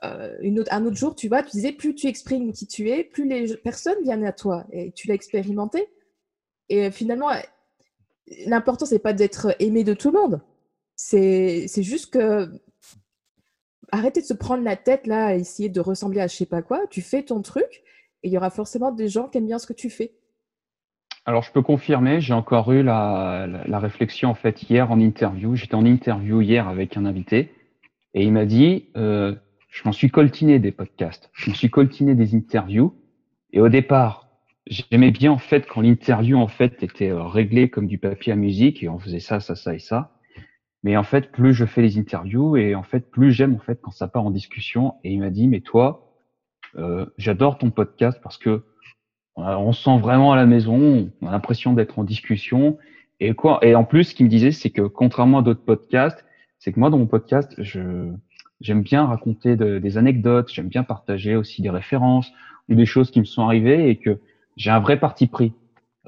euh, une autre, un autre jour, tu vois, tu disais, plus tu exprimes qui tu es, plus les personnes viennent à toi. Et tu l'as expérimenté. Et finalement, l'important, c'est pas d'être aimé de tout le monde. C'est juste que arrêtez de se prendre la tête là à essayer de ressembler à je sais pas quoi. Tu fais ton truc et il y aura forcément des gens qui aiment bien ce que tu fais. Alors, je peux confirmer, j'ai encore eu la, réflexion en fait hier en interview. J'étais en interview hier avec un invité et il m'a dit euh, je m'en suis coltiné des podcasts, je m'en suis coltiné des interviews. Et au départ, j'aimais bien en fait quand l'interview en fait était euh, réglée comme du papier à musique et on faisait ça, ça, ça et ça. Mais en fait, plus je fais les interviews et en fait, plus j'aime en fait quand ça part en discussion. Et il m'a dit, mais toi, euh, j'adore ton podcast parce que on sent vraiment à la maison, on a l'impression d'être en discussion. Et quoi Et en plus, ce qu'il me disait, c'est que contrairement à d'autres podcasts, c'est que moi dans mon podcast, je J'aime bien raconter des anecdotes, j'aime bien partager aussi des références ou des choses qui me sont arrivées et que j'ai un vrai parti pris.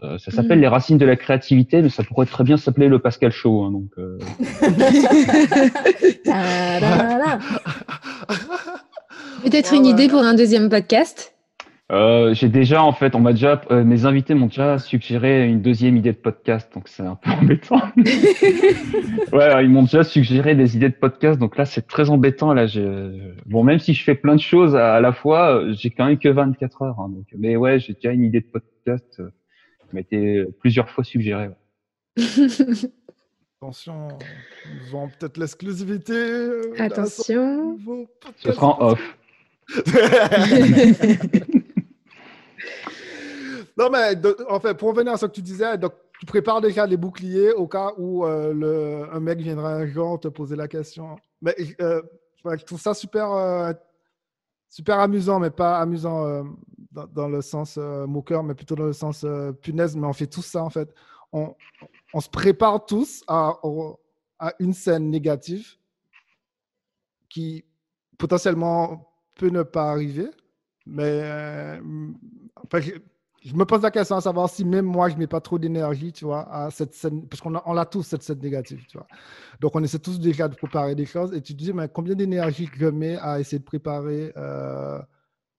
Euh, ça s'appelle mm. les racines de la créativité, mais ça pourrait très bien s'appeler le Pascal Show. Hein, donc, euh... Peut-être une idée pour un deuxième podcast? Euh, j'ai déjà, en fait, on m'a déjà, euh, mes invités m'ont déjà suggéré une deuxième idée de podcast, donc c'est un peu embêtant. ouais, ils m'ont déjà suggéré des idées de podcast, donc là, c'est très embêtant. Là, bon, même si je fais plein de choses à, la fois, j'ai quand même que 24 heures. Hein, donc, mais ouais, j'ai déjà une idée de podcast euh, qui m'a été plusieurs fois suggérée. Attention, nous avons peut-être l'exclusivité. Attention. Ce sera en off. Non, mais en fait, pour revenir à ce que tu disais, donc, tu prépares déjà les boucliers au cas où euh, le, un mec viendra un jour te poser la question. Mais euh, je trouve ça super, euh, super amusant, mais pas amusant dans, le sens moqueur, mais plutôt dans le sens punaise. Mais on fait tout ça, en fait. On, se prépare tous à, une scène négative qui potentiellement peut ne pas arriver. Mais enfin, je me pose la question à savoir si même moi, je mets pas trop d'énergie, tu vois, à cette scène, parce qu'on on a tous cette scène négative, tu vois. Donc, on essaie tous déjà de préparer des choses. Et tu te dis, mais combien d'énergie je mets à essayer de préparer euh, euh,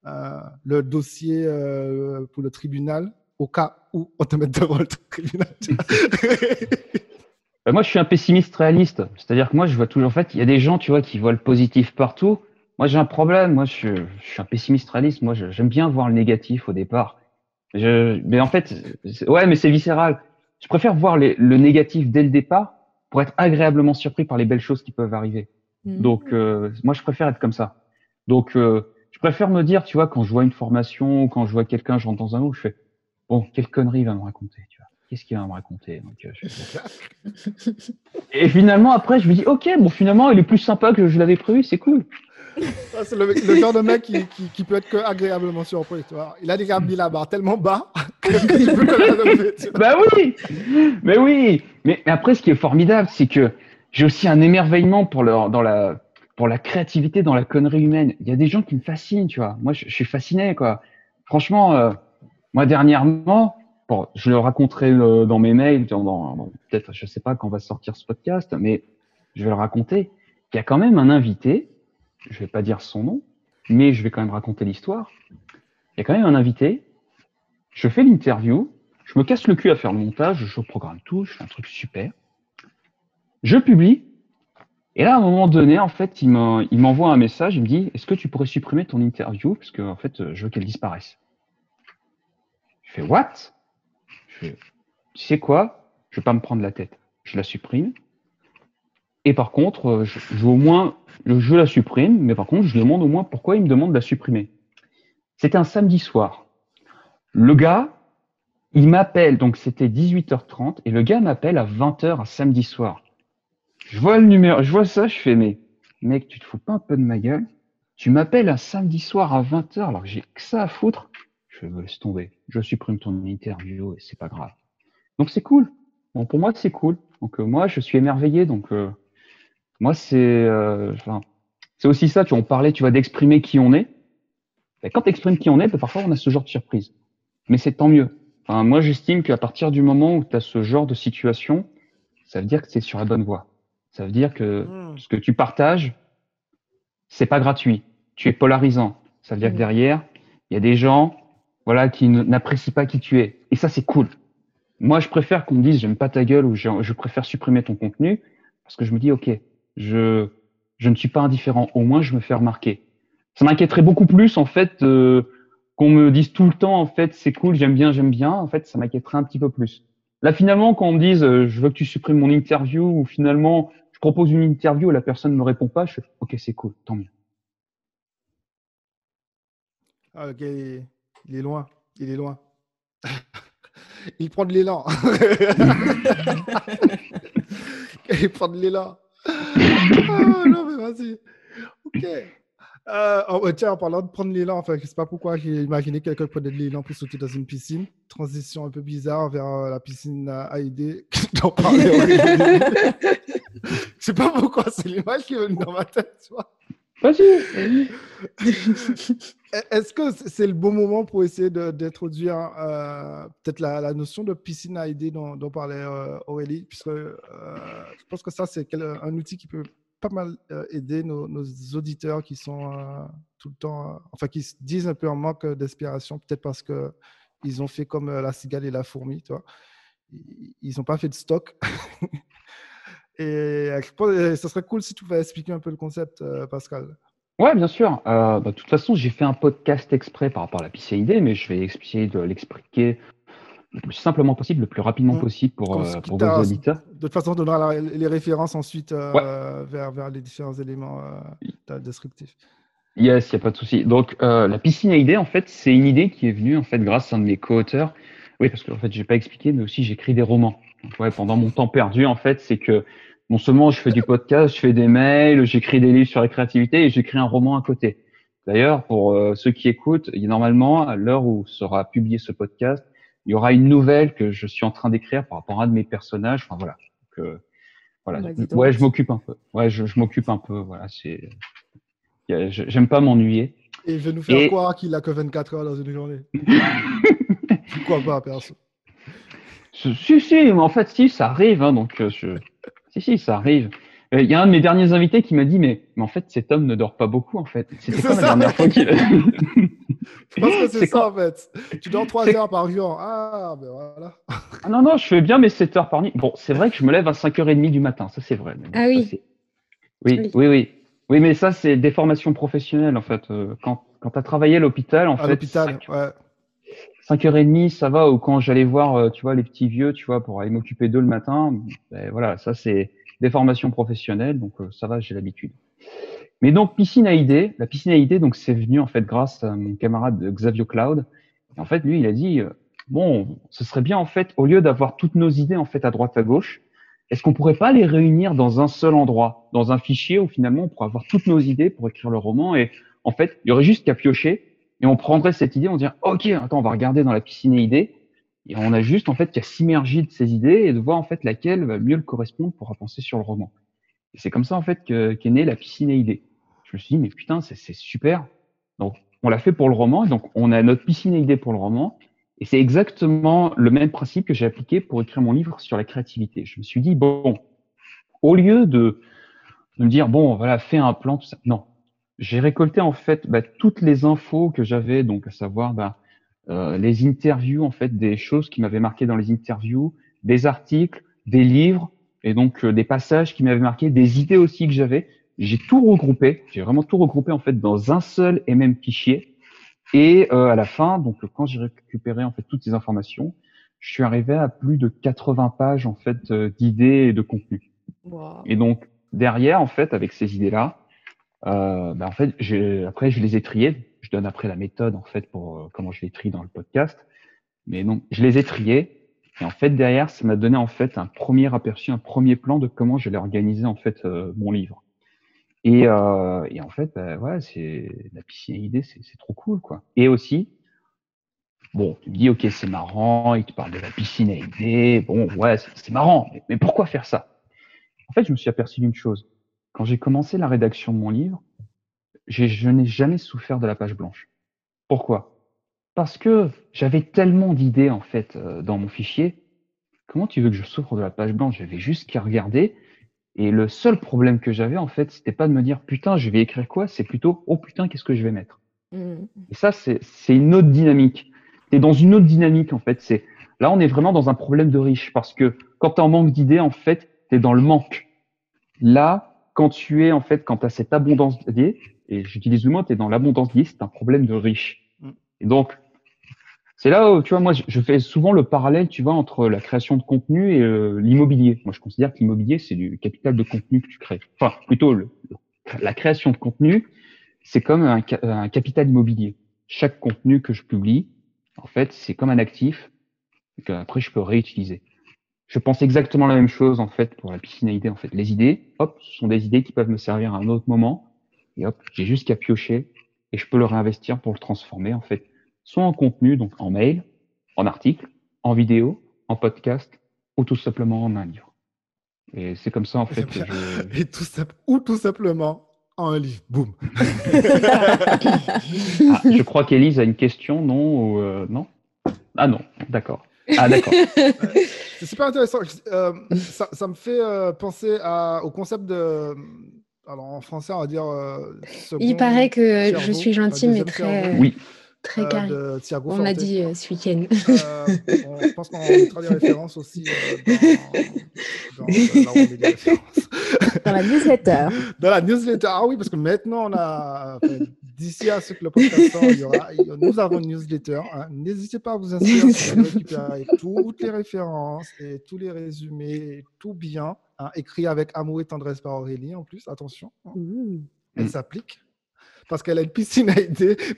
le dossier euh, pour le tribunal au cas où on te met devant le tribunal. Bah, moi, je suis un pessimiste réaliste. C'est-à-dire que moi, je vois toujours, en fait, il y a des gens, tu vois, qui voient le positif partout. Moi, j'ai un problème. Moi, je, je suis un pessimiste réaliste. Moi, j'aime bien voir le négatif au départ. Je, mais en fait, ouais, mais c'est viscéral. Je préfère voir les, le négatif dès le départ pour être agréablement surpris par les belles choses qui peuvent arriver. Mhm. Donc, euh, moi, je préfère être comme ça. Donc, euh, préfère me dire, tu vois, quand je vois une formation, quand je vois quelqu'un, je rentre dans un mot, je fais, bon, quelle connerie il va me raconter, tu vois. Qu'est-ce qu'il va me raconter Donc, je. Et finalement, après, je me dis, ok, bon, finalement, il est plus sympa que je l'avais prévu, c'est cool. Ah, C'est le, le genre de mec qui, qui, qui peut être que agréablement surpris, tu vois. Il a déjà mis la barre tellement bas la relever. Bah oui, mais oui. Mais, mais après, ce qui est formidable, c'est que j'ai aussi un émerveillement pour leur, dans la, pour la créativité, dans la connerie humaine. Il y a des gens qui me fascinent, tu vois. Moi, je, suis fasciné, quoi. Franchement, euh, moi dernièrement, bon, je le raconterai euh, dans mes mails, peut-être, je sais pas quand va sortir ce podcast, mais je vais le raconter. Il y a quand même un invité, je vais pas dire son nom, mais je vais quand même raconter l'histoire. Il y a quand même un invité. Je fais l'interview, je me casse le cul à faire le montage, je programme tout, je fais un truc super. Je publie. Et là, à un moment donné, en fait, il m'en- il m'envoie un message, il me dit, est-ce que tu pourrais supprimer ton interview? Parce que en fait, euh, je veux qu'elle disparaisse. Je fais what? Je fais, tu sais quoi? Je vais pas me prendre la tête. Je la supprime. Et par contre, euh, je, veux au moins, je, je la supprime, mais par contre, je demande au moins pourquoi il me demande de la supprimer. C'était un samedi soir. Le gars, il m'appelle, donc c'était 18h30, et le gars m'appelle à 20h un samedi soir. Je vois le numéro, je vois ça, je fais, mais mec, tu te fous pas un peu de ma gueule? Tu m'appelles un samedi soir à 20h alors que j'ai que ça à foutre Je bah, laisse tomber, je supprime ton interview et c'est pas grave. Donc c'est cool. Bon, pour moi, c'est cool. Donc euh, moi, je suis émerveillé, donc euh, moi, c'est euh, c'est aussi ça, tu vois, on parlait, tu vois, d'exprimer qui on est. Et quand tu exprimes qui on est, bah, parfois on a ce genre de surprise. Mais c'est tant mieux. Enfin, moi, j'estime qu'à partir du moment où tu as ce genre de situation, ça veut dire que c'est sur la bonne voie. Ça veut dire que Hmm. ce que tu partages, c'est pas gratuit. Tu es polarisant. Ça veut dire que Mhm. derrière, il y a des gens, voilà, qui n'apprécient pas qui tu es. Et ça, c'est cool. Moi, je préfère qu'on me dise j'aime pas ta gueule ou je, je préfère supprimer ton contenu parce que je me dis ok, je je ne suis pas indifférent. Au moins, je me fais remarquer. Ça m'inquiéterait beaucoup plus en fait euh, qu'on me dise tout le temps en fait c'est cool, j'aime bien, j'aime bien. En fait, ça m'inquiéterait un petit peu plus. Là, finalement, quand on me dise euh, je veux que tu supprimes mon interview ou finalement je propose une interview et la personne ne me répond pas, je fais ok, c'est cool, tant mieux. Ah, ok, il est loin. Il est loin. il prend de l'élan. il prend de l'élan. Ah, non, mais vas-y. Ok. Euh, oh, tiens, en parlant de prendre l'élan, enfin, je sais pas pourquoi j'ai imaginé quelqu'un prenait de l'élan pour sauter dans une piscine. Transition un peu bizarre vers euh, la piscine à AID parlait Aurélie. Je sais pas pourquoi, c'est l'image qui est venue dans ma tête, tu vois. Vas-y. vas-y. Est-ce que c'est le bon moment pour essayer d'introduire euh, peut-être la, la notion de piscine à aider dont, dont parlait euh, Aurélie, puisque je pense que ça, c'est un outil qui peut pas mal euh, aider nos, auditeurs qui sont euh, tout le temps, euh, enfin, qui se disent un peu en manque d'inspiration, peut-être parce que ils ont fait comme la cigale et la fourmi, tu vois. Ils n'ont pas fait de stock. et ce serait cool si tu pouvais expliquer un peu le concept, Pascal. Ouais, bien sûr. Bah, de toute façon, j'ai fait un podcast exprès par rapport à la PCID, mais je vais essayer de l'expliquer le plus simplement possible, le plus rapidement Mm. possible pour, euh, pour vos auditeurs. De toute façon, on donnera les références ensuite euh, vers, vers les différents éléments euh, de- descriptifs. Yes, il n'y a pas de souci. Donc, la piscine à idées, en fait, c'est une idée qui est venue, en fait, grâce à un de mes co-auteurs. Oui, parce que, en fait, j'ai pas expliqué, mais aussi, j'écris des romans. Donc, ouais, pendant mon temps perdu, en fait, c'est que non seulement je fais du podcast, je fais des mails, j'écris des livres sur la créativité et j'écris un roman à côté. D'ailleurs, pour ceux qui écoutent, normalement, à l'heure où sera publié ce podcast, il y aura une nouvelle que je suis en train d'écrire par rapport à un de mes personnages. Enfin, voilà. Donc, euh, voilà. Bah, donc. ouais, je m'occupe un peu. Ouais, je, je m'occupe un peu. Voilà, c'est. je- J'aime pas m'ennuyer. Et il veut nous faire croire qu'il a que 24 heures dans une journée. Pourquoi pas, perso Si, si, mais en fait, si, ça arrive. Hein, donc, euh, je... si, si, ça arrive. Euh, il y a un de mes derniers invités qui m'a dit, mais, mais en fait, cet homme ne dort pas beaucoup, en fait. C'était quand la dernière fois qu'il. Je pense que c'est ça, en fait. Tu dors 3 heures par jour. Ah, ben voilà. ah non, non, je fais bien mes 7 heures par nuit. Bon, c'est vrai que je me lève à 5h30 du matin, ça c'est vrai. ah oui. oui. Oui, oui, oui. mais ça, c'est des formations professionnelles, en fait. Euh, quand, quand tu as travaillé à l'hôpital, en à fait. l'hôpital, ouais. 5h30, ça va, ou quand j'allais voir, euh, tu vois, les petits vieux, tu vois, pour aller m'occuper d'eux le matin, ben, voilà, ça c'est des formations professionnelles, donc euh, ça va, j'ai l'habitude. Mais donc, piscine à idées, la piscine à idées, donc c'est venu en fait grâce à mon camarade Xavier Cloud. en fait, lui, il a dit, euh, bon, ce serait bien en fait, au lieu d'avoir toutes nos idées en fait à droite à gauche, est-ce qu'on pourrait pas les réunir dans un seul endroit, dans un fichier où finalement on pourrait avoir toutes nos idées pour écrire le roman et en fait, il y aurait juste qu'à piocher et on prendrait cette idée, on dirait, ok, attends, on va regarder dans la piscine à idées et on a juste en fait qu'à s'immerger de ces idées et de voir en fait laquelle va mieux le correspondre pour avancer sur le roman. Et c'est comme ça en fait qu'est née la piscine à idées je me suis dit, mais putain, c'est super. Donc, on l'a fait pour le roman, donc on a notre piscine à idées pour le roman, et c'est exactement le même principe que j'ai appliqué pour écrire mon livre sur la créativité. Je me suis dit, bon, au lieu de, me dire, bon, voilà, fais un plan, tout ça, non. J'ai récolté en fait bah, toutes les infos que j'avais, donc à savoir bah, euh, les interviews, en fait, des choses qui m'avaient marqué dans les interviews, des articles, des livres, et donc euh, des passages qui m'avaient marqué, des idées aussi que j'avais j'ai tout regroupé, j'ai vraiment tout regroupé en fait dans un seul et même fichier. Et euh, à la fin, donc quand j'ai récupéré en fait toutes ces informations, je suis arrivé à plus de 80 pages en fait euh, d'idées et de contenu. Et donc derrière en fait avec ces idées-là, euh, ben, en fait après je les ai triées. Je donne après la méthode en fait pour euh, comment je les trie dans le podcast. Mais donc je les ai triées et en fait derrière ça m'a donné en fait un premier aperçu, un premier plan de comment je vais organiser en fait euh, mon livre. Et, euh, et en fait, bah, ouais, c'est la piscine à idées, c'est trop cool, quoi. Et aussi, bon, tu me dis, ok, c'est marrant, il te parle de la piscine à idées, bon, ouais, c'est marrant, mais, pourquoi faire ça? En fait, je me suis aperçu d'une chose. Quand j'ai commencé la rédaction de mon livre, je n'ai jamais souffert de la page blanche. Pourquoi? Parce que j'avais tellement d'idées, en fait, euh, dans mon fichier. Comment tu veux que je souffre de la page blanche? J'avais juste qu'à regarder et le seul problème que j'avais, en fait, c'était pas de me dire putain, je vais écrire quoi, c'est plutôt oh putain, qu'est-ce que je vais mettre? Mmh. Et ça, c'est une autre dynamique. Tu dans une autre dynamique, en fait. C'est Là, on est vraiment dans un problème de riche parce que quand tu en manque d'idées, en fait, tu es dans le manque. Là, quand tu es, en fait, quand tu as cette abondance d'idées, et j'utilise le mot, tu es dans l'abondance d'idées, c'est un problème de riche. Mmh. Et donc, c'est là où, tu vois, moi, je fais souvent le parallèle, tu vois, entre la création de contenu et euh, l'immobilier. Moi, je considère que l'immobilier, c'est du capital de contenu que tu crées. Enfin, plutôt, le, la création de contenu, c'est comme un, un, capital immobilier. Chaque contenu que je publie, en fait, c'est comme un actif que après je peux réutiliser. Je pense exactement la même chose, en fait, pour la piscine à idées. En fait, les idées, hop, ce sont des idées qui peuvent me servir à un autre moment. Et hop, j'ai juste qu'à piocher et je peux le réinvestir pour le transformer, en fait, soit en contenu, donc en mail, en article, en vidéo, en podcast, ou tout simplement en un livre. Et c'est comme ça, en fait, que je... Et tout ou tout simplement en un livre. Boum. Ah, je crois qu'Élise a une question, non ou euh, Non? Ah non, d'accord. Ah d'accord. c'est super intéressant. Euh, ça, ça, me fait euh, penser à, au concept de... Alors en français, on va dire... Il paraît que je suis gentil, mais très... Oui. Très carré. Euh, On l'a dit euh, ce week-end. Euh, je pense qu'on mettra des références aussi dans, dans, la newsletter. Dans la newsletter. Ah oui, parce que maintenant, on a. D'ici à ce que le podcast sort, il y aura, nous avons une newsletter. Hein. N'hésitez pas à vous inscrire pour récupérer toutes les références et tous les résumés, tout bien. Hein, écrit avec amour et tendresse par Aurélie en plus, attention. Elle s'applique parce qu'elle a une piscine à idées.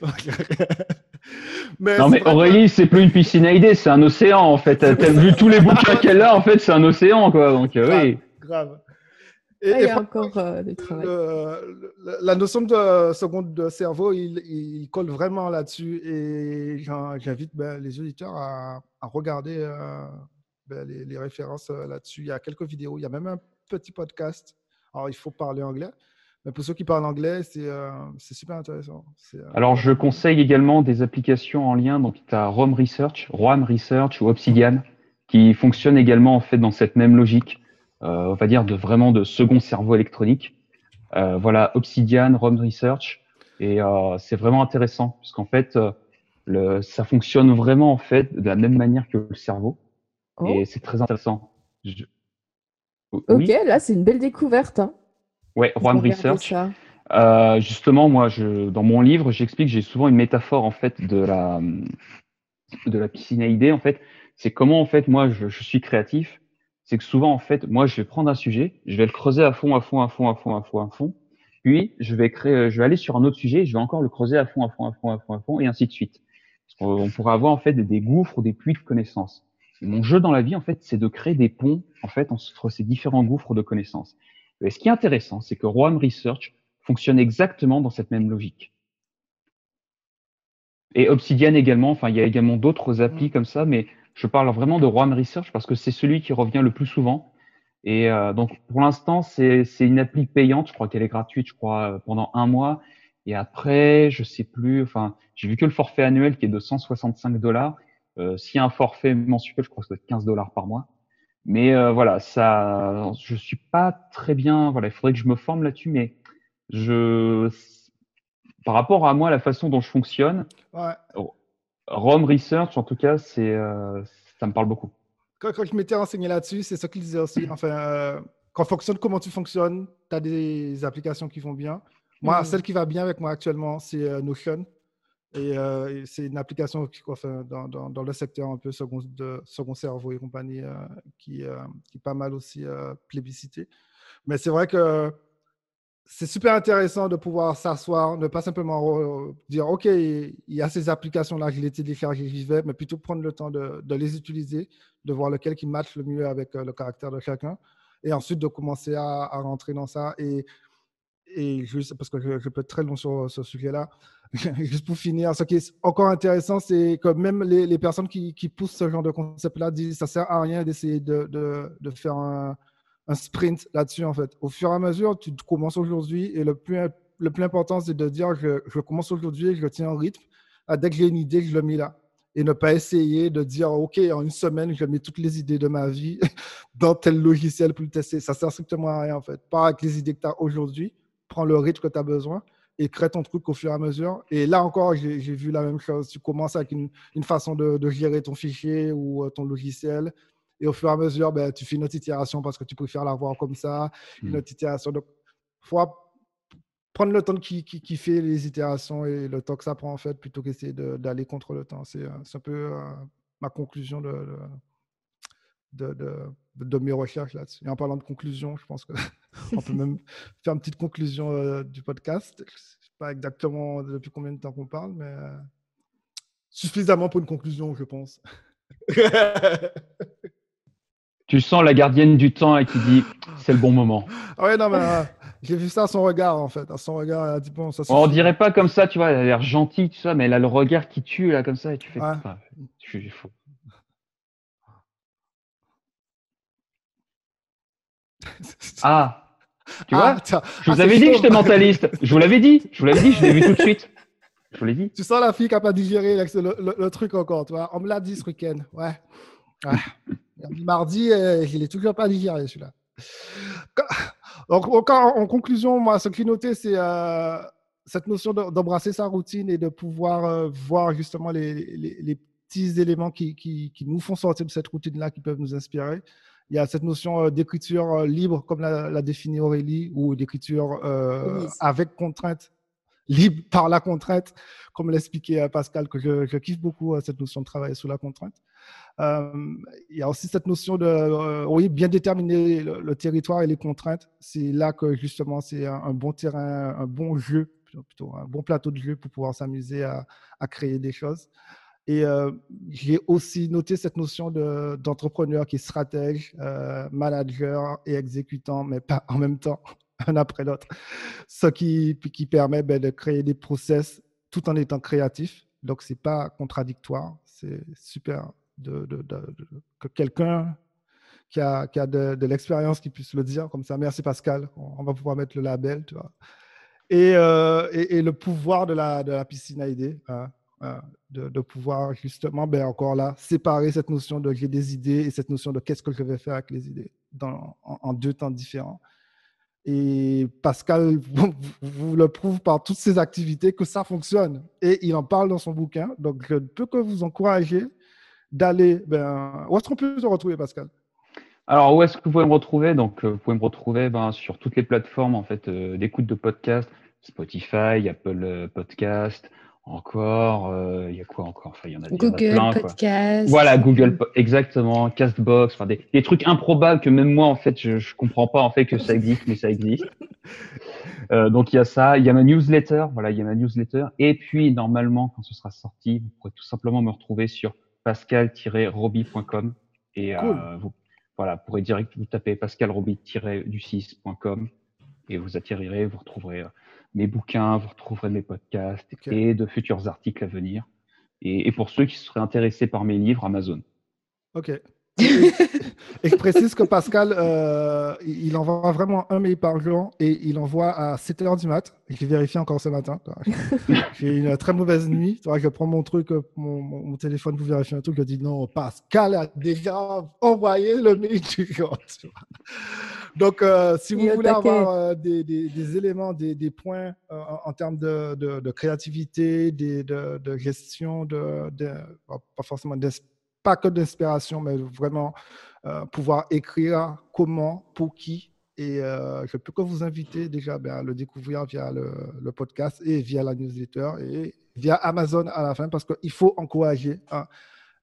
non, mais Aurélie, c'est plus une piscine à idées, c'est un océan en fait. T'as vu tous les bouquins qu'elle a, en fait, c'est un océan quoi. Donc, euh, oui. Grave. Et, il y a encore euh, du travail. la notion de seconde de cerveau, il, colle vraiment là-dessus et j'invite ben, les auditeurs à, regarder euh, ben, les, références là-dessus. Il y a quelques vidéos, il y a même un petit podcast. Alors, il faut parler anglais Mais pour ceux qui parlent anglais, c'est super intéressant. Alors, je conseille également des applications en lien. Donc, tu as ROM Research, ROM Research ou Obsidian, qui fonctionnent également en fait dans cette même logique, on va dire de vraiment de second cerveau électronique. voilà, Obsidian, ROM Research, et c'est vraiment intéressant, puisqu'en fait, le, ça fonctionne vraiment en fait de la même manière que le cerveau. Oh. Et c'est très intéressant. Ok, là c'est une belle découverte. Hein. Ouais, Rwam Research. Euh, justement, moi, je, dans mon livre, j'explique, j'ai souvent une métaphore en fait de la de la piscine En fait, c'est comment en fait moi je, je suis créatif. C'est que souvent en fait, moi je vais prendre un sujet, je vais le creuser à fond, à fond, à fond, à fond, à fond, à fond. Puis je vais créer, je vais aller sur un autre sujet, je vais encore le creuser à fond, à fond, à fond, à fond, à fond, et ainsi de suite. On pourrait avoir en fait des gouffres ou des puits de connaissances. Mon jeu dans la vie, en fait, c'est de créer des ponts en fait entre ces différents gouffres de connaissances. Et ce qui est intéressant, c'est que Roam Research fonctionne exactement dans cette même logique. Et Obsidian également, enfin, il y a également d'autres applis comme ça, mais je parle vraiment de Roam Research parce que c'est celui qui revient le plus souvent. Et euh, donc, pour l'instant, c'est une appli payante. Je crois qu'elle est gratuite, je crois, pendant un mois. Et après, je sais plus, enfin, j'ai vu que le forfait annuel qui est de 165 dollars. Euh, S'il y a un forfait mensuel, je crois que c'est 15 dollars par mois. Mais euh, voilà, ça, je suis pas très bien. Voilà, il faudrait que je me forme là-dessus, mais je, par rapport à moi, la façon dont je fonctionne, ouais. Rome Research, en tout cas, c'est, euh, ça me parle beaucoup. Quand, quand je m'étais renseigné là-dessus, c'est ça qu'il disait aussi. Enfin, euh, quand fonctionne, comment tu fonctionnes, tu as des applications qui vont bien. Moi, mm. celle qui va bien avec moi actuellement, c'est euh, Euh, et c'est une application qui, enfin, dans, le secteur un peu second, cerveau et compagnie euh, qui, qui, est pas mal aussi plébiscité. Mais c'est vrai que c'est super intéressant de pouvoir s'asseoir, ne pas simplement dire OK, il y a ces applications-là, je les télécharge, j'y mais plutôt prendre le temps de, de, les utiliser, de voir lequel qui match le mieux avec le caractère de chacun, et ensuite de commencer à, à rentrer dans ça. Et et juste parce que je, peux être très long sur ce sujet-là, juste pour finir, ce qui est encore intéressant, c'est que même les, personnes qui, poussent ce genre de concept-là disent ça sert à rien d'essayer de, de, de, faire un, sprint là-dessus, en fait. Au fur et à mesure, tu commences aujourd'hui et le plus, le plus important, c'est de dire je, je commence aujourd'hui je tiens un rythme. Ah, dès que j'ai une idée, je le mets là. Et ne pas essayer de dire, OK, en une semaine, je mets toutes les idées de ma vie dans tel logiciel pour le tester. Ça sert strictement à rien, en fait. Pas avec les idées que tu as aujourd'hui, prends le rythme que tu as besoin et crée ton truc au fur et à mesure. Et là encore, j'ai vu la même chose. Tu commences avec une, façon de, gérer ton fichier ou euh, ton logiciel. Et au fur et à mesure, ben, tu fais une autre itération parce que tu préfères l'avoir comme ça, une hmm. autre itération. Donc, il faut prendre le temps qui, qui, fait les itérations et le temps que ça prend, en fait, plutôt qu'essayer d'aller contre le temps. C'est euh, un peu euh, ma conclusion de, de, de, mes recherches là-dessus. Et en parlant de conclusion, je pense qu'on peut même faire une petite conclusion euh, du podcast. Je ne sais pas exactement depuis combien de temps qu'on parle, mais euh, suffisamment pour une conclusion, je pense. tu sens la gardienne du temps et qui dit c'est le bon moment. Ah ouais, non, mais euh, j'ai vu ça à son regard en fait. À son regard, elle a dit bon, ça On dirait pas comme ça, tu vois, elle a l'air gentille, tout ça, mais elle a le regard qui tue là comme ça et tu fais. Ouais. je suis faux. Ah, tu vois, ah, je vous ah, avais dit que j'étais mentaliste. Je vous l'avais dit. Je vous l'avais dit. Je l'ai vu tout de suite. Je vous l'ai dit. Tu sens la fille qui n'a pas digéré le, truc encore, tu vois. On me l'a dit ce week-end. Ouais. Mardi, euh, ne l'ai toujours pas digéré, celui-là. Donc, en, conclusion, moi, ce que j'ai noté, c'est euh, cette notion d'embrasser sa routine et de pouvoir euh, voir justement les, les, petits éléments qui, qui, qui, nous font sortir de cette routine-là, qui peuvent nous inspirer il y a cette notion euh, d'écriture euh, libre, comme l'a, définit Aurélie, ou d'écriture euh, avec contrainte, libre par la contrainte, comme l'expliquait Pascal, que je, kiffe beaucoup cette notion de travailler sous la contrainte. il y a aussi cette notion de, oui, bien déterminer le, territoire et les contraintes. C'est là que justement c'est un, bon terrain, un bon jeu, plutôt un bon plateau de jeu pour pouvoir s'amuser à, à créer des choses. Et euh, j'ai aussi noté cette notion d'entrepreneur qui est stratège, euh, manager et exécutant, mais pas en même temps, un après l'autre. Ce qui, qui permet ben, de créer des process tout en étant créatif. Donc, ce n'est pas contradictoire. C'est super que quelqu'un qui a, de, l'expérience qui puisse le dire comme ça. Merci Pascal, on, va pouvoir mettre le label, euh, et, et, le pouvoir de la, de la piscine à idées, hein, de, de, pouvoir justement, ben encore là, séparer cette notion de j'ai des idées et cette notion de qu'est-ce que je vais faire avec les idées dans, en, deux temps différents. Et Pascal vous, le prouve par toutes ses activités que ça fonctionne. Et il en parle dans son bouquin. Donc, je ne peux que vous encourager d'aller. Ben, où est-ce qu'on peut se retrouver, Pascal? Alors, où est-ce que vous pouvez me retrouver? Donc, euh, vous pouvez me retrouver ben, sur toutes les plateformes en fait euh, d'écoute de podcast Spotify, Apple euh, Podcast, encore, euh, il y a quoi encore? Enfin, il y en a, Google y en a plein, Podcast. Voilà, Google, exactement, Castbox, enfin, des, des, trucs improbables que même moi, en fait, je, je comprends pas en fait que ça existe, mais ça existe. Euh, donc il y a ça, il y a ma newsletter, voilà, il y a ma newsletter. Et puis normalement, quand ce sera sorti, vous pourrez tout simplement me retrouver sur pascal-roby.com et cool. euh, vous, voilà, vous pourrez direct vous taper pascal-roby-du6.com et vous atterrirez, vous retrouverez euh, mes bouquins, vous retrouverez mes podcasts okay. et de futurs articles à venir. Et, et, pour ceux qui seraient intéressés par mes livres, Amazon. Ok. Et, et je précise que Pascal, euh, il envoie vraiment un mail par jour et il envoie à 7 h du mat. J'ai vérifié encore ce matin. J'ai une très mauvaise nuit. Je prends mon truc, mon, mon, téléphone pour vérifier un truc. Je dis non, Pascal a déjà envoyé le mail du jour. Donc, euh, si vous voulez avoir euh, des, des, des, éléments, des, des points euh, en, en, termes de, de, de créativité, de, de, gestion, de, pas forcément pas que d'inspiration, mais vraiment euh, pouvoir écrire comment, pour qui. Et euh, je peux que vous inviter déjà ben, à le découvrir via le, podcast et via la newsletter et via Amazon à la fin parce qu'il faut encourager hein,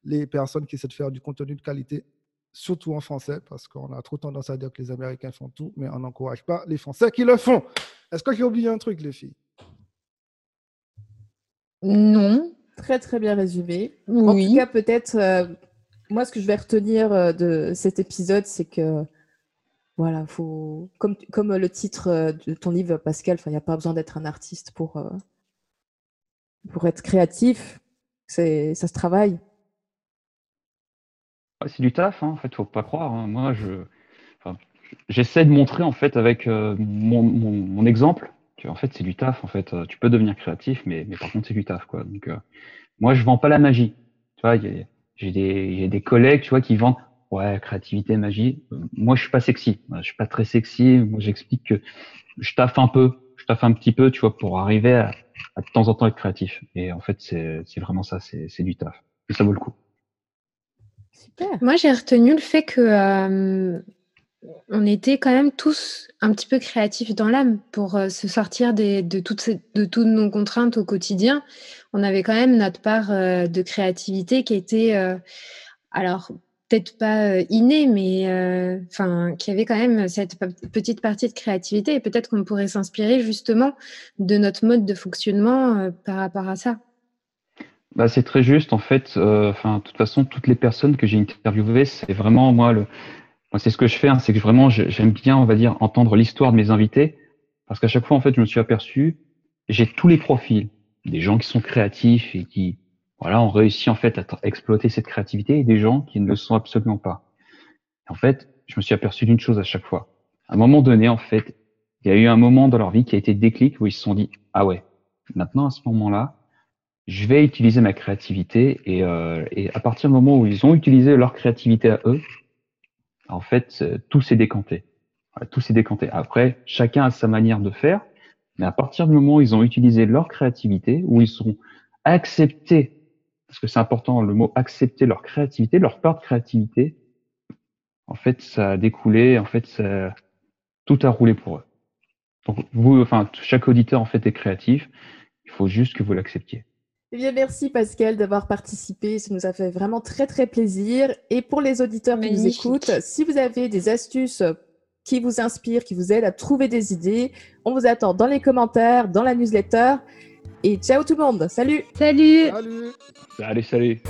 les personnes qui essaient de faire du contenu de qualité surtout en français, parce qu'on a trop tendance à dire que les Américains font tout, mais on n'encourage pas les Français qui le font. Est-ce que j'ai oublié un truc, les filles? Non. Très, très bien résumé. Oui. En tout cas, peut-être, euh, moi, ce que je vais retenir euh, de cet épisode, c'est que, voilà, faut, comme, comme le titre euh, de ton livre, Pascal, il n'y a pas besoin d'être un artiste pour, euh, pour être créatif. Ça se travaille. C'est du taf, hein, en fait, faut pas croire. Hein. Moi, je, enfin, j'essaie de montrer en fait avec euh, mon, mon, mon, exemple en fait c'est du taf. En fait, tu peux devenir créatif, mais, mais par contre c'est du taf, quoi. Donc, euh, moi, je vends pas la magie. Tu vois, j'ai des, des collègues, tu vois, qui vendent ouais créativité, magie. Moi, je suis pas sexy. Je suis pas très sexy. Moi, j'explique que je taffe un peu, je taffe un petit peu, tu vois, pour arriver à, à de temps en temps être créatif. Et en fait, c'est vraiment ça, c'est du taf. Et ça vaut le coup. Super. Moi, j'ai retenu le fait que euh, on était quand même tous un petit peu créatifs dans l'âme pour euh, se sortir de, toutes nos contraintes au quotidien. On avait quand même notre part euh, de créativité qui était, euh, alors peut-être pas innée, mais qui avait quand même cette petite partie de créativité. Et peut-être qu'on pourrait s'inspirer justement de notre mode de fonctionnement par rapport à ça. Bah, c'est très juste en fait. Enfin, de toute façon, toutes les personnes que j'ai interviewées, c'est vraiment moi le moi, c'est ce que je fais, hein, c'est que vraiment, j'aime bien, on va dire, entendre l'histoire de mes invités, parce qu'à chaque fois, en fait, je me suis aperçu, j'ai tous les profils, des gens qui sont créatifs et qui, voilà, ont réussi en fait à exploiter cette créativité, et des gens qui ne le sont absolument pas. En fait, je me suis aperçu d'une chose à chaque fois. À un moment donné, en fait, il y a eu un moment dans leur vie qui a été déclic où ils se sont dit, ah ouais, maintenant à ce moment-là, je vais utiliser ma créativité et, euh, et à partir du moment où ils ont utilisé leur créativité à eux, en fait, tout s'est décanté. Tout s'est décanté. Après, chacun a sa manière de faire, mais à partir du moment où ils ont utilisé leur créativité, où ils sont acceptés, parce que c'est important le mot accepter leur créativité, leur part de créativité, en fait, ça a découlé, en fait, tout a roulé pour eux. Donc, vous, enfin, chaque auditeur, en fait, est créatif. Il faut juste que vous l'acceptiez. Eh bien, merci Pascal d'avoir participé. Ça nous a fait vraiment très, très plaisir. Et pour les auditeurs qui nous écoutent, si vous avez des astuces qui vous inspirent, qui vous aident à trouver des idées, on vous attend dans les commentaires, dans la newsletter. Et ciao tout le monde. Salut. Salut. Salut. Salut, salut.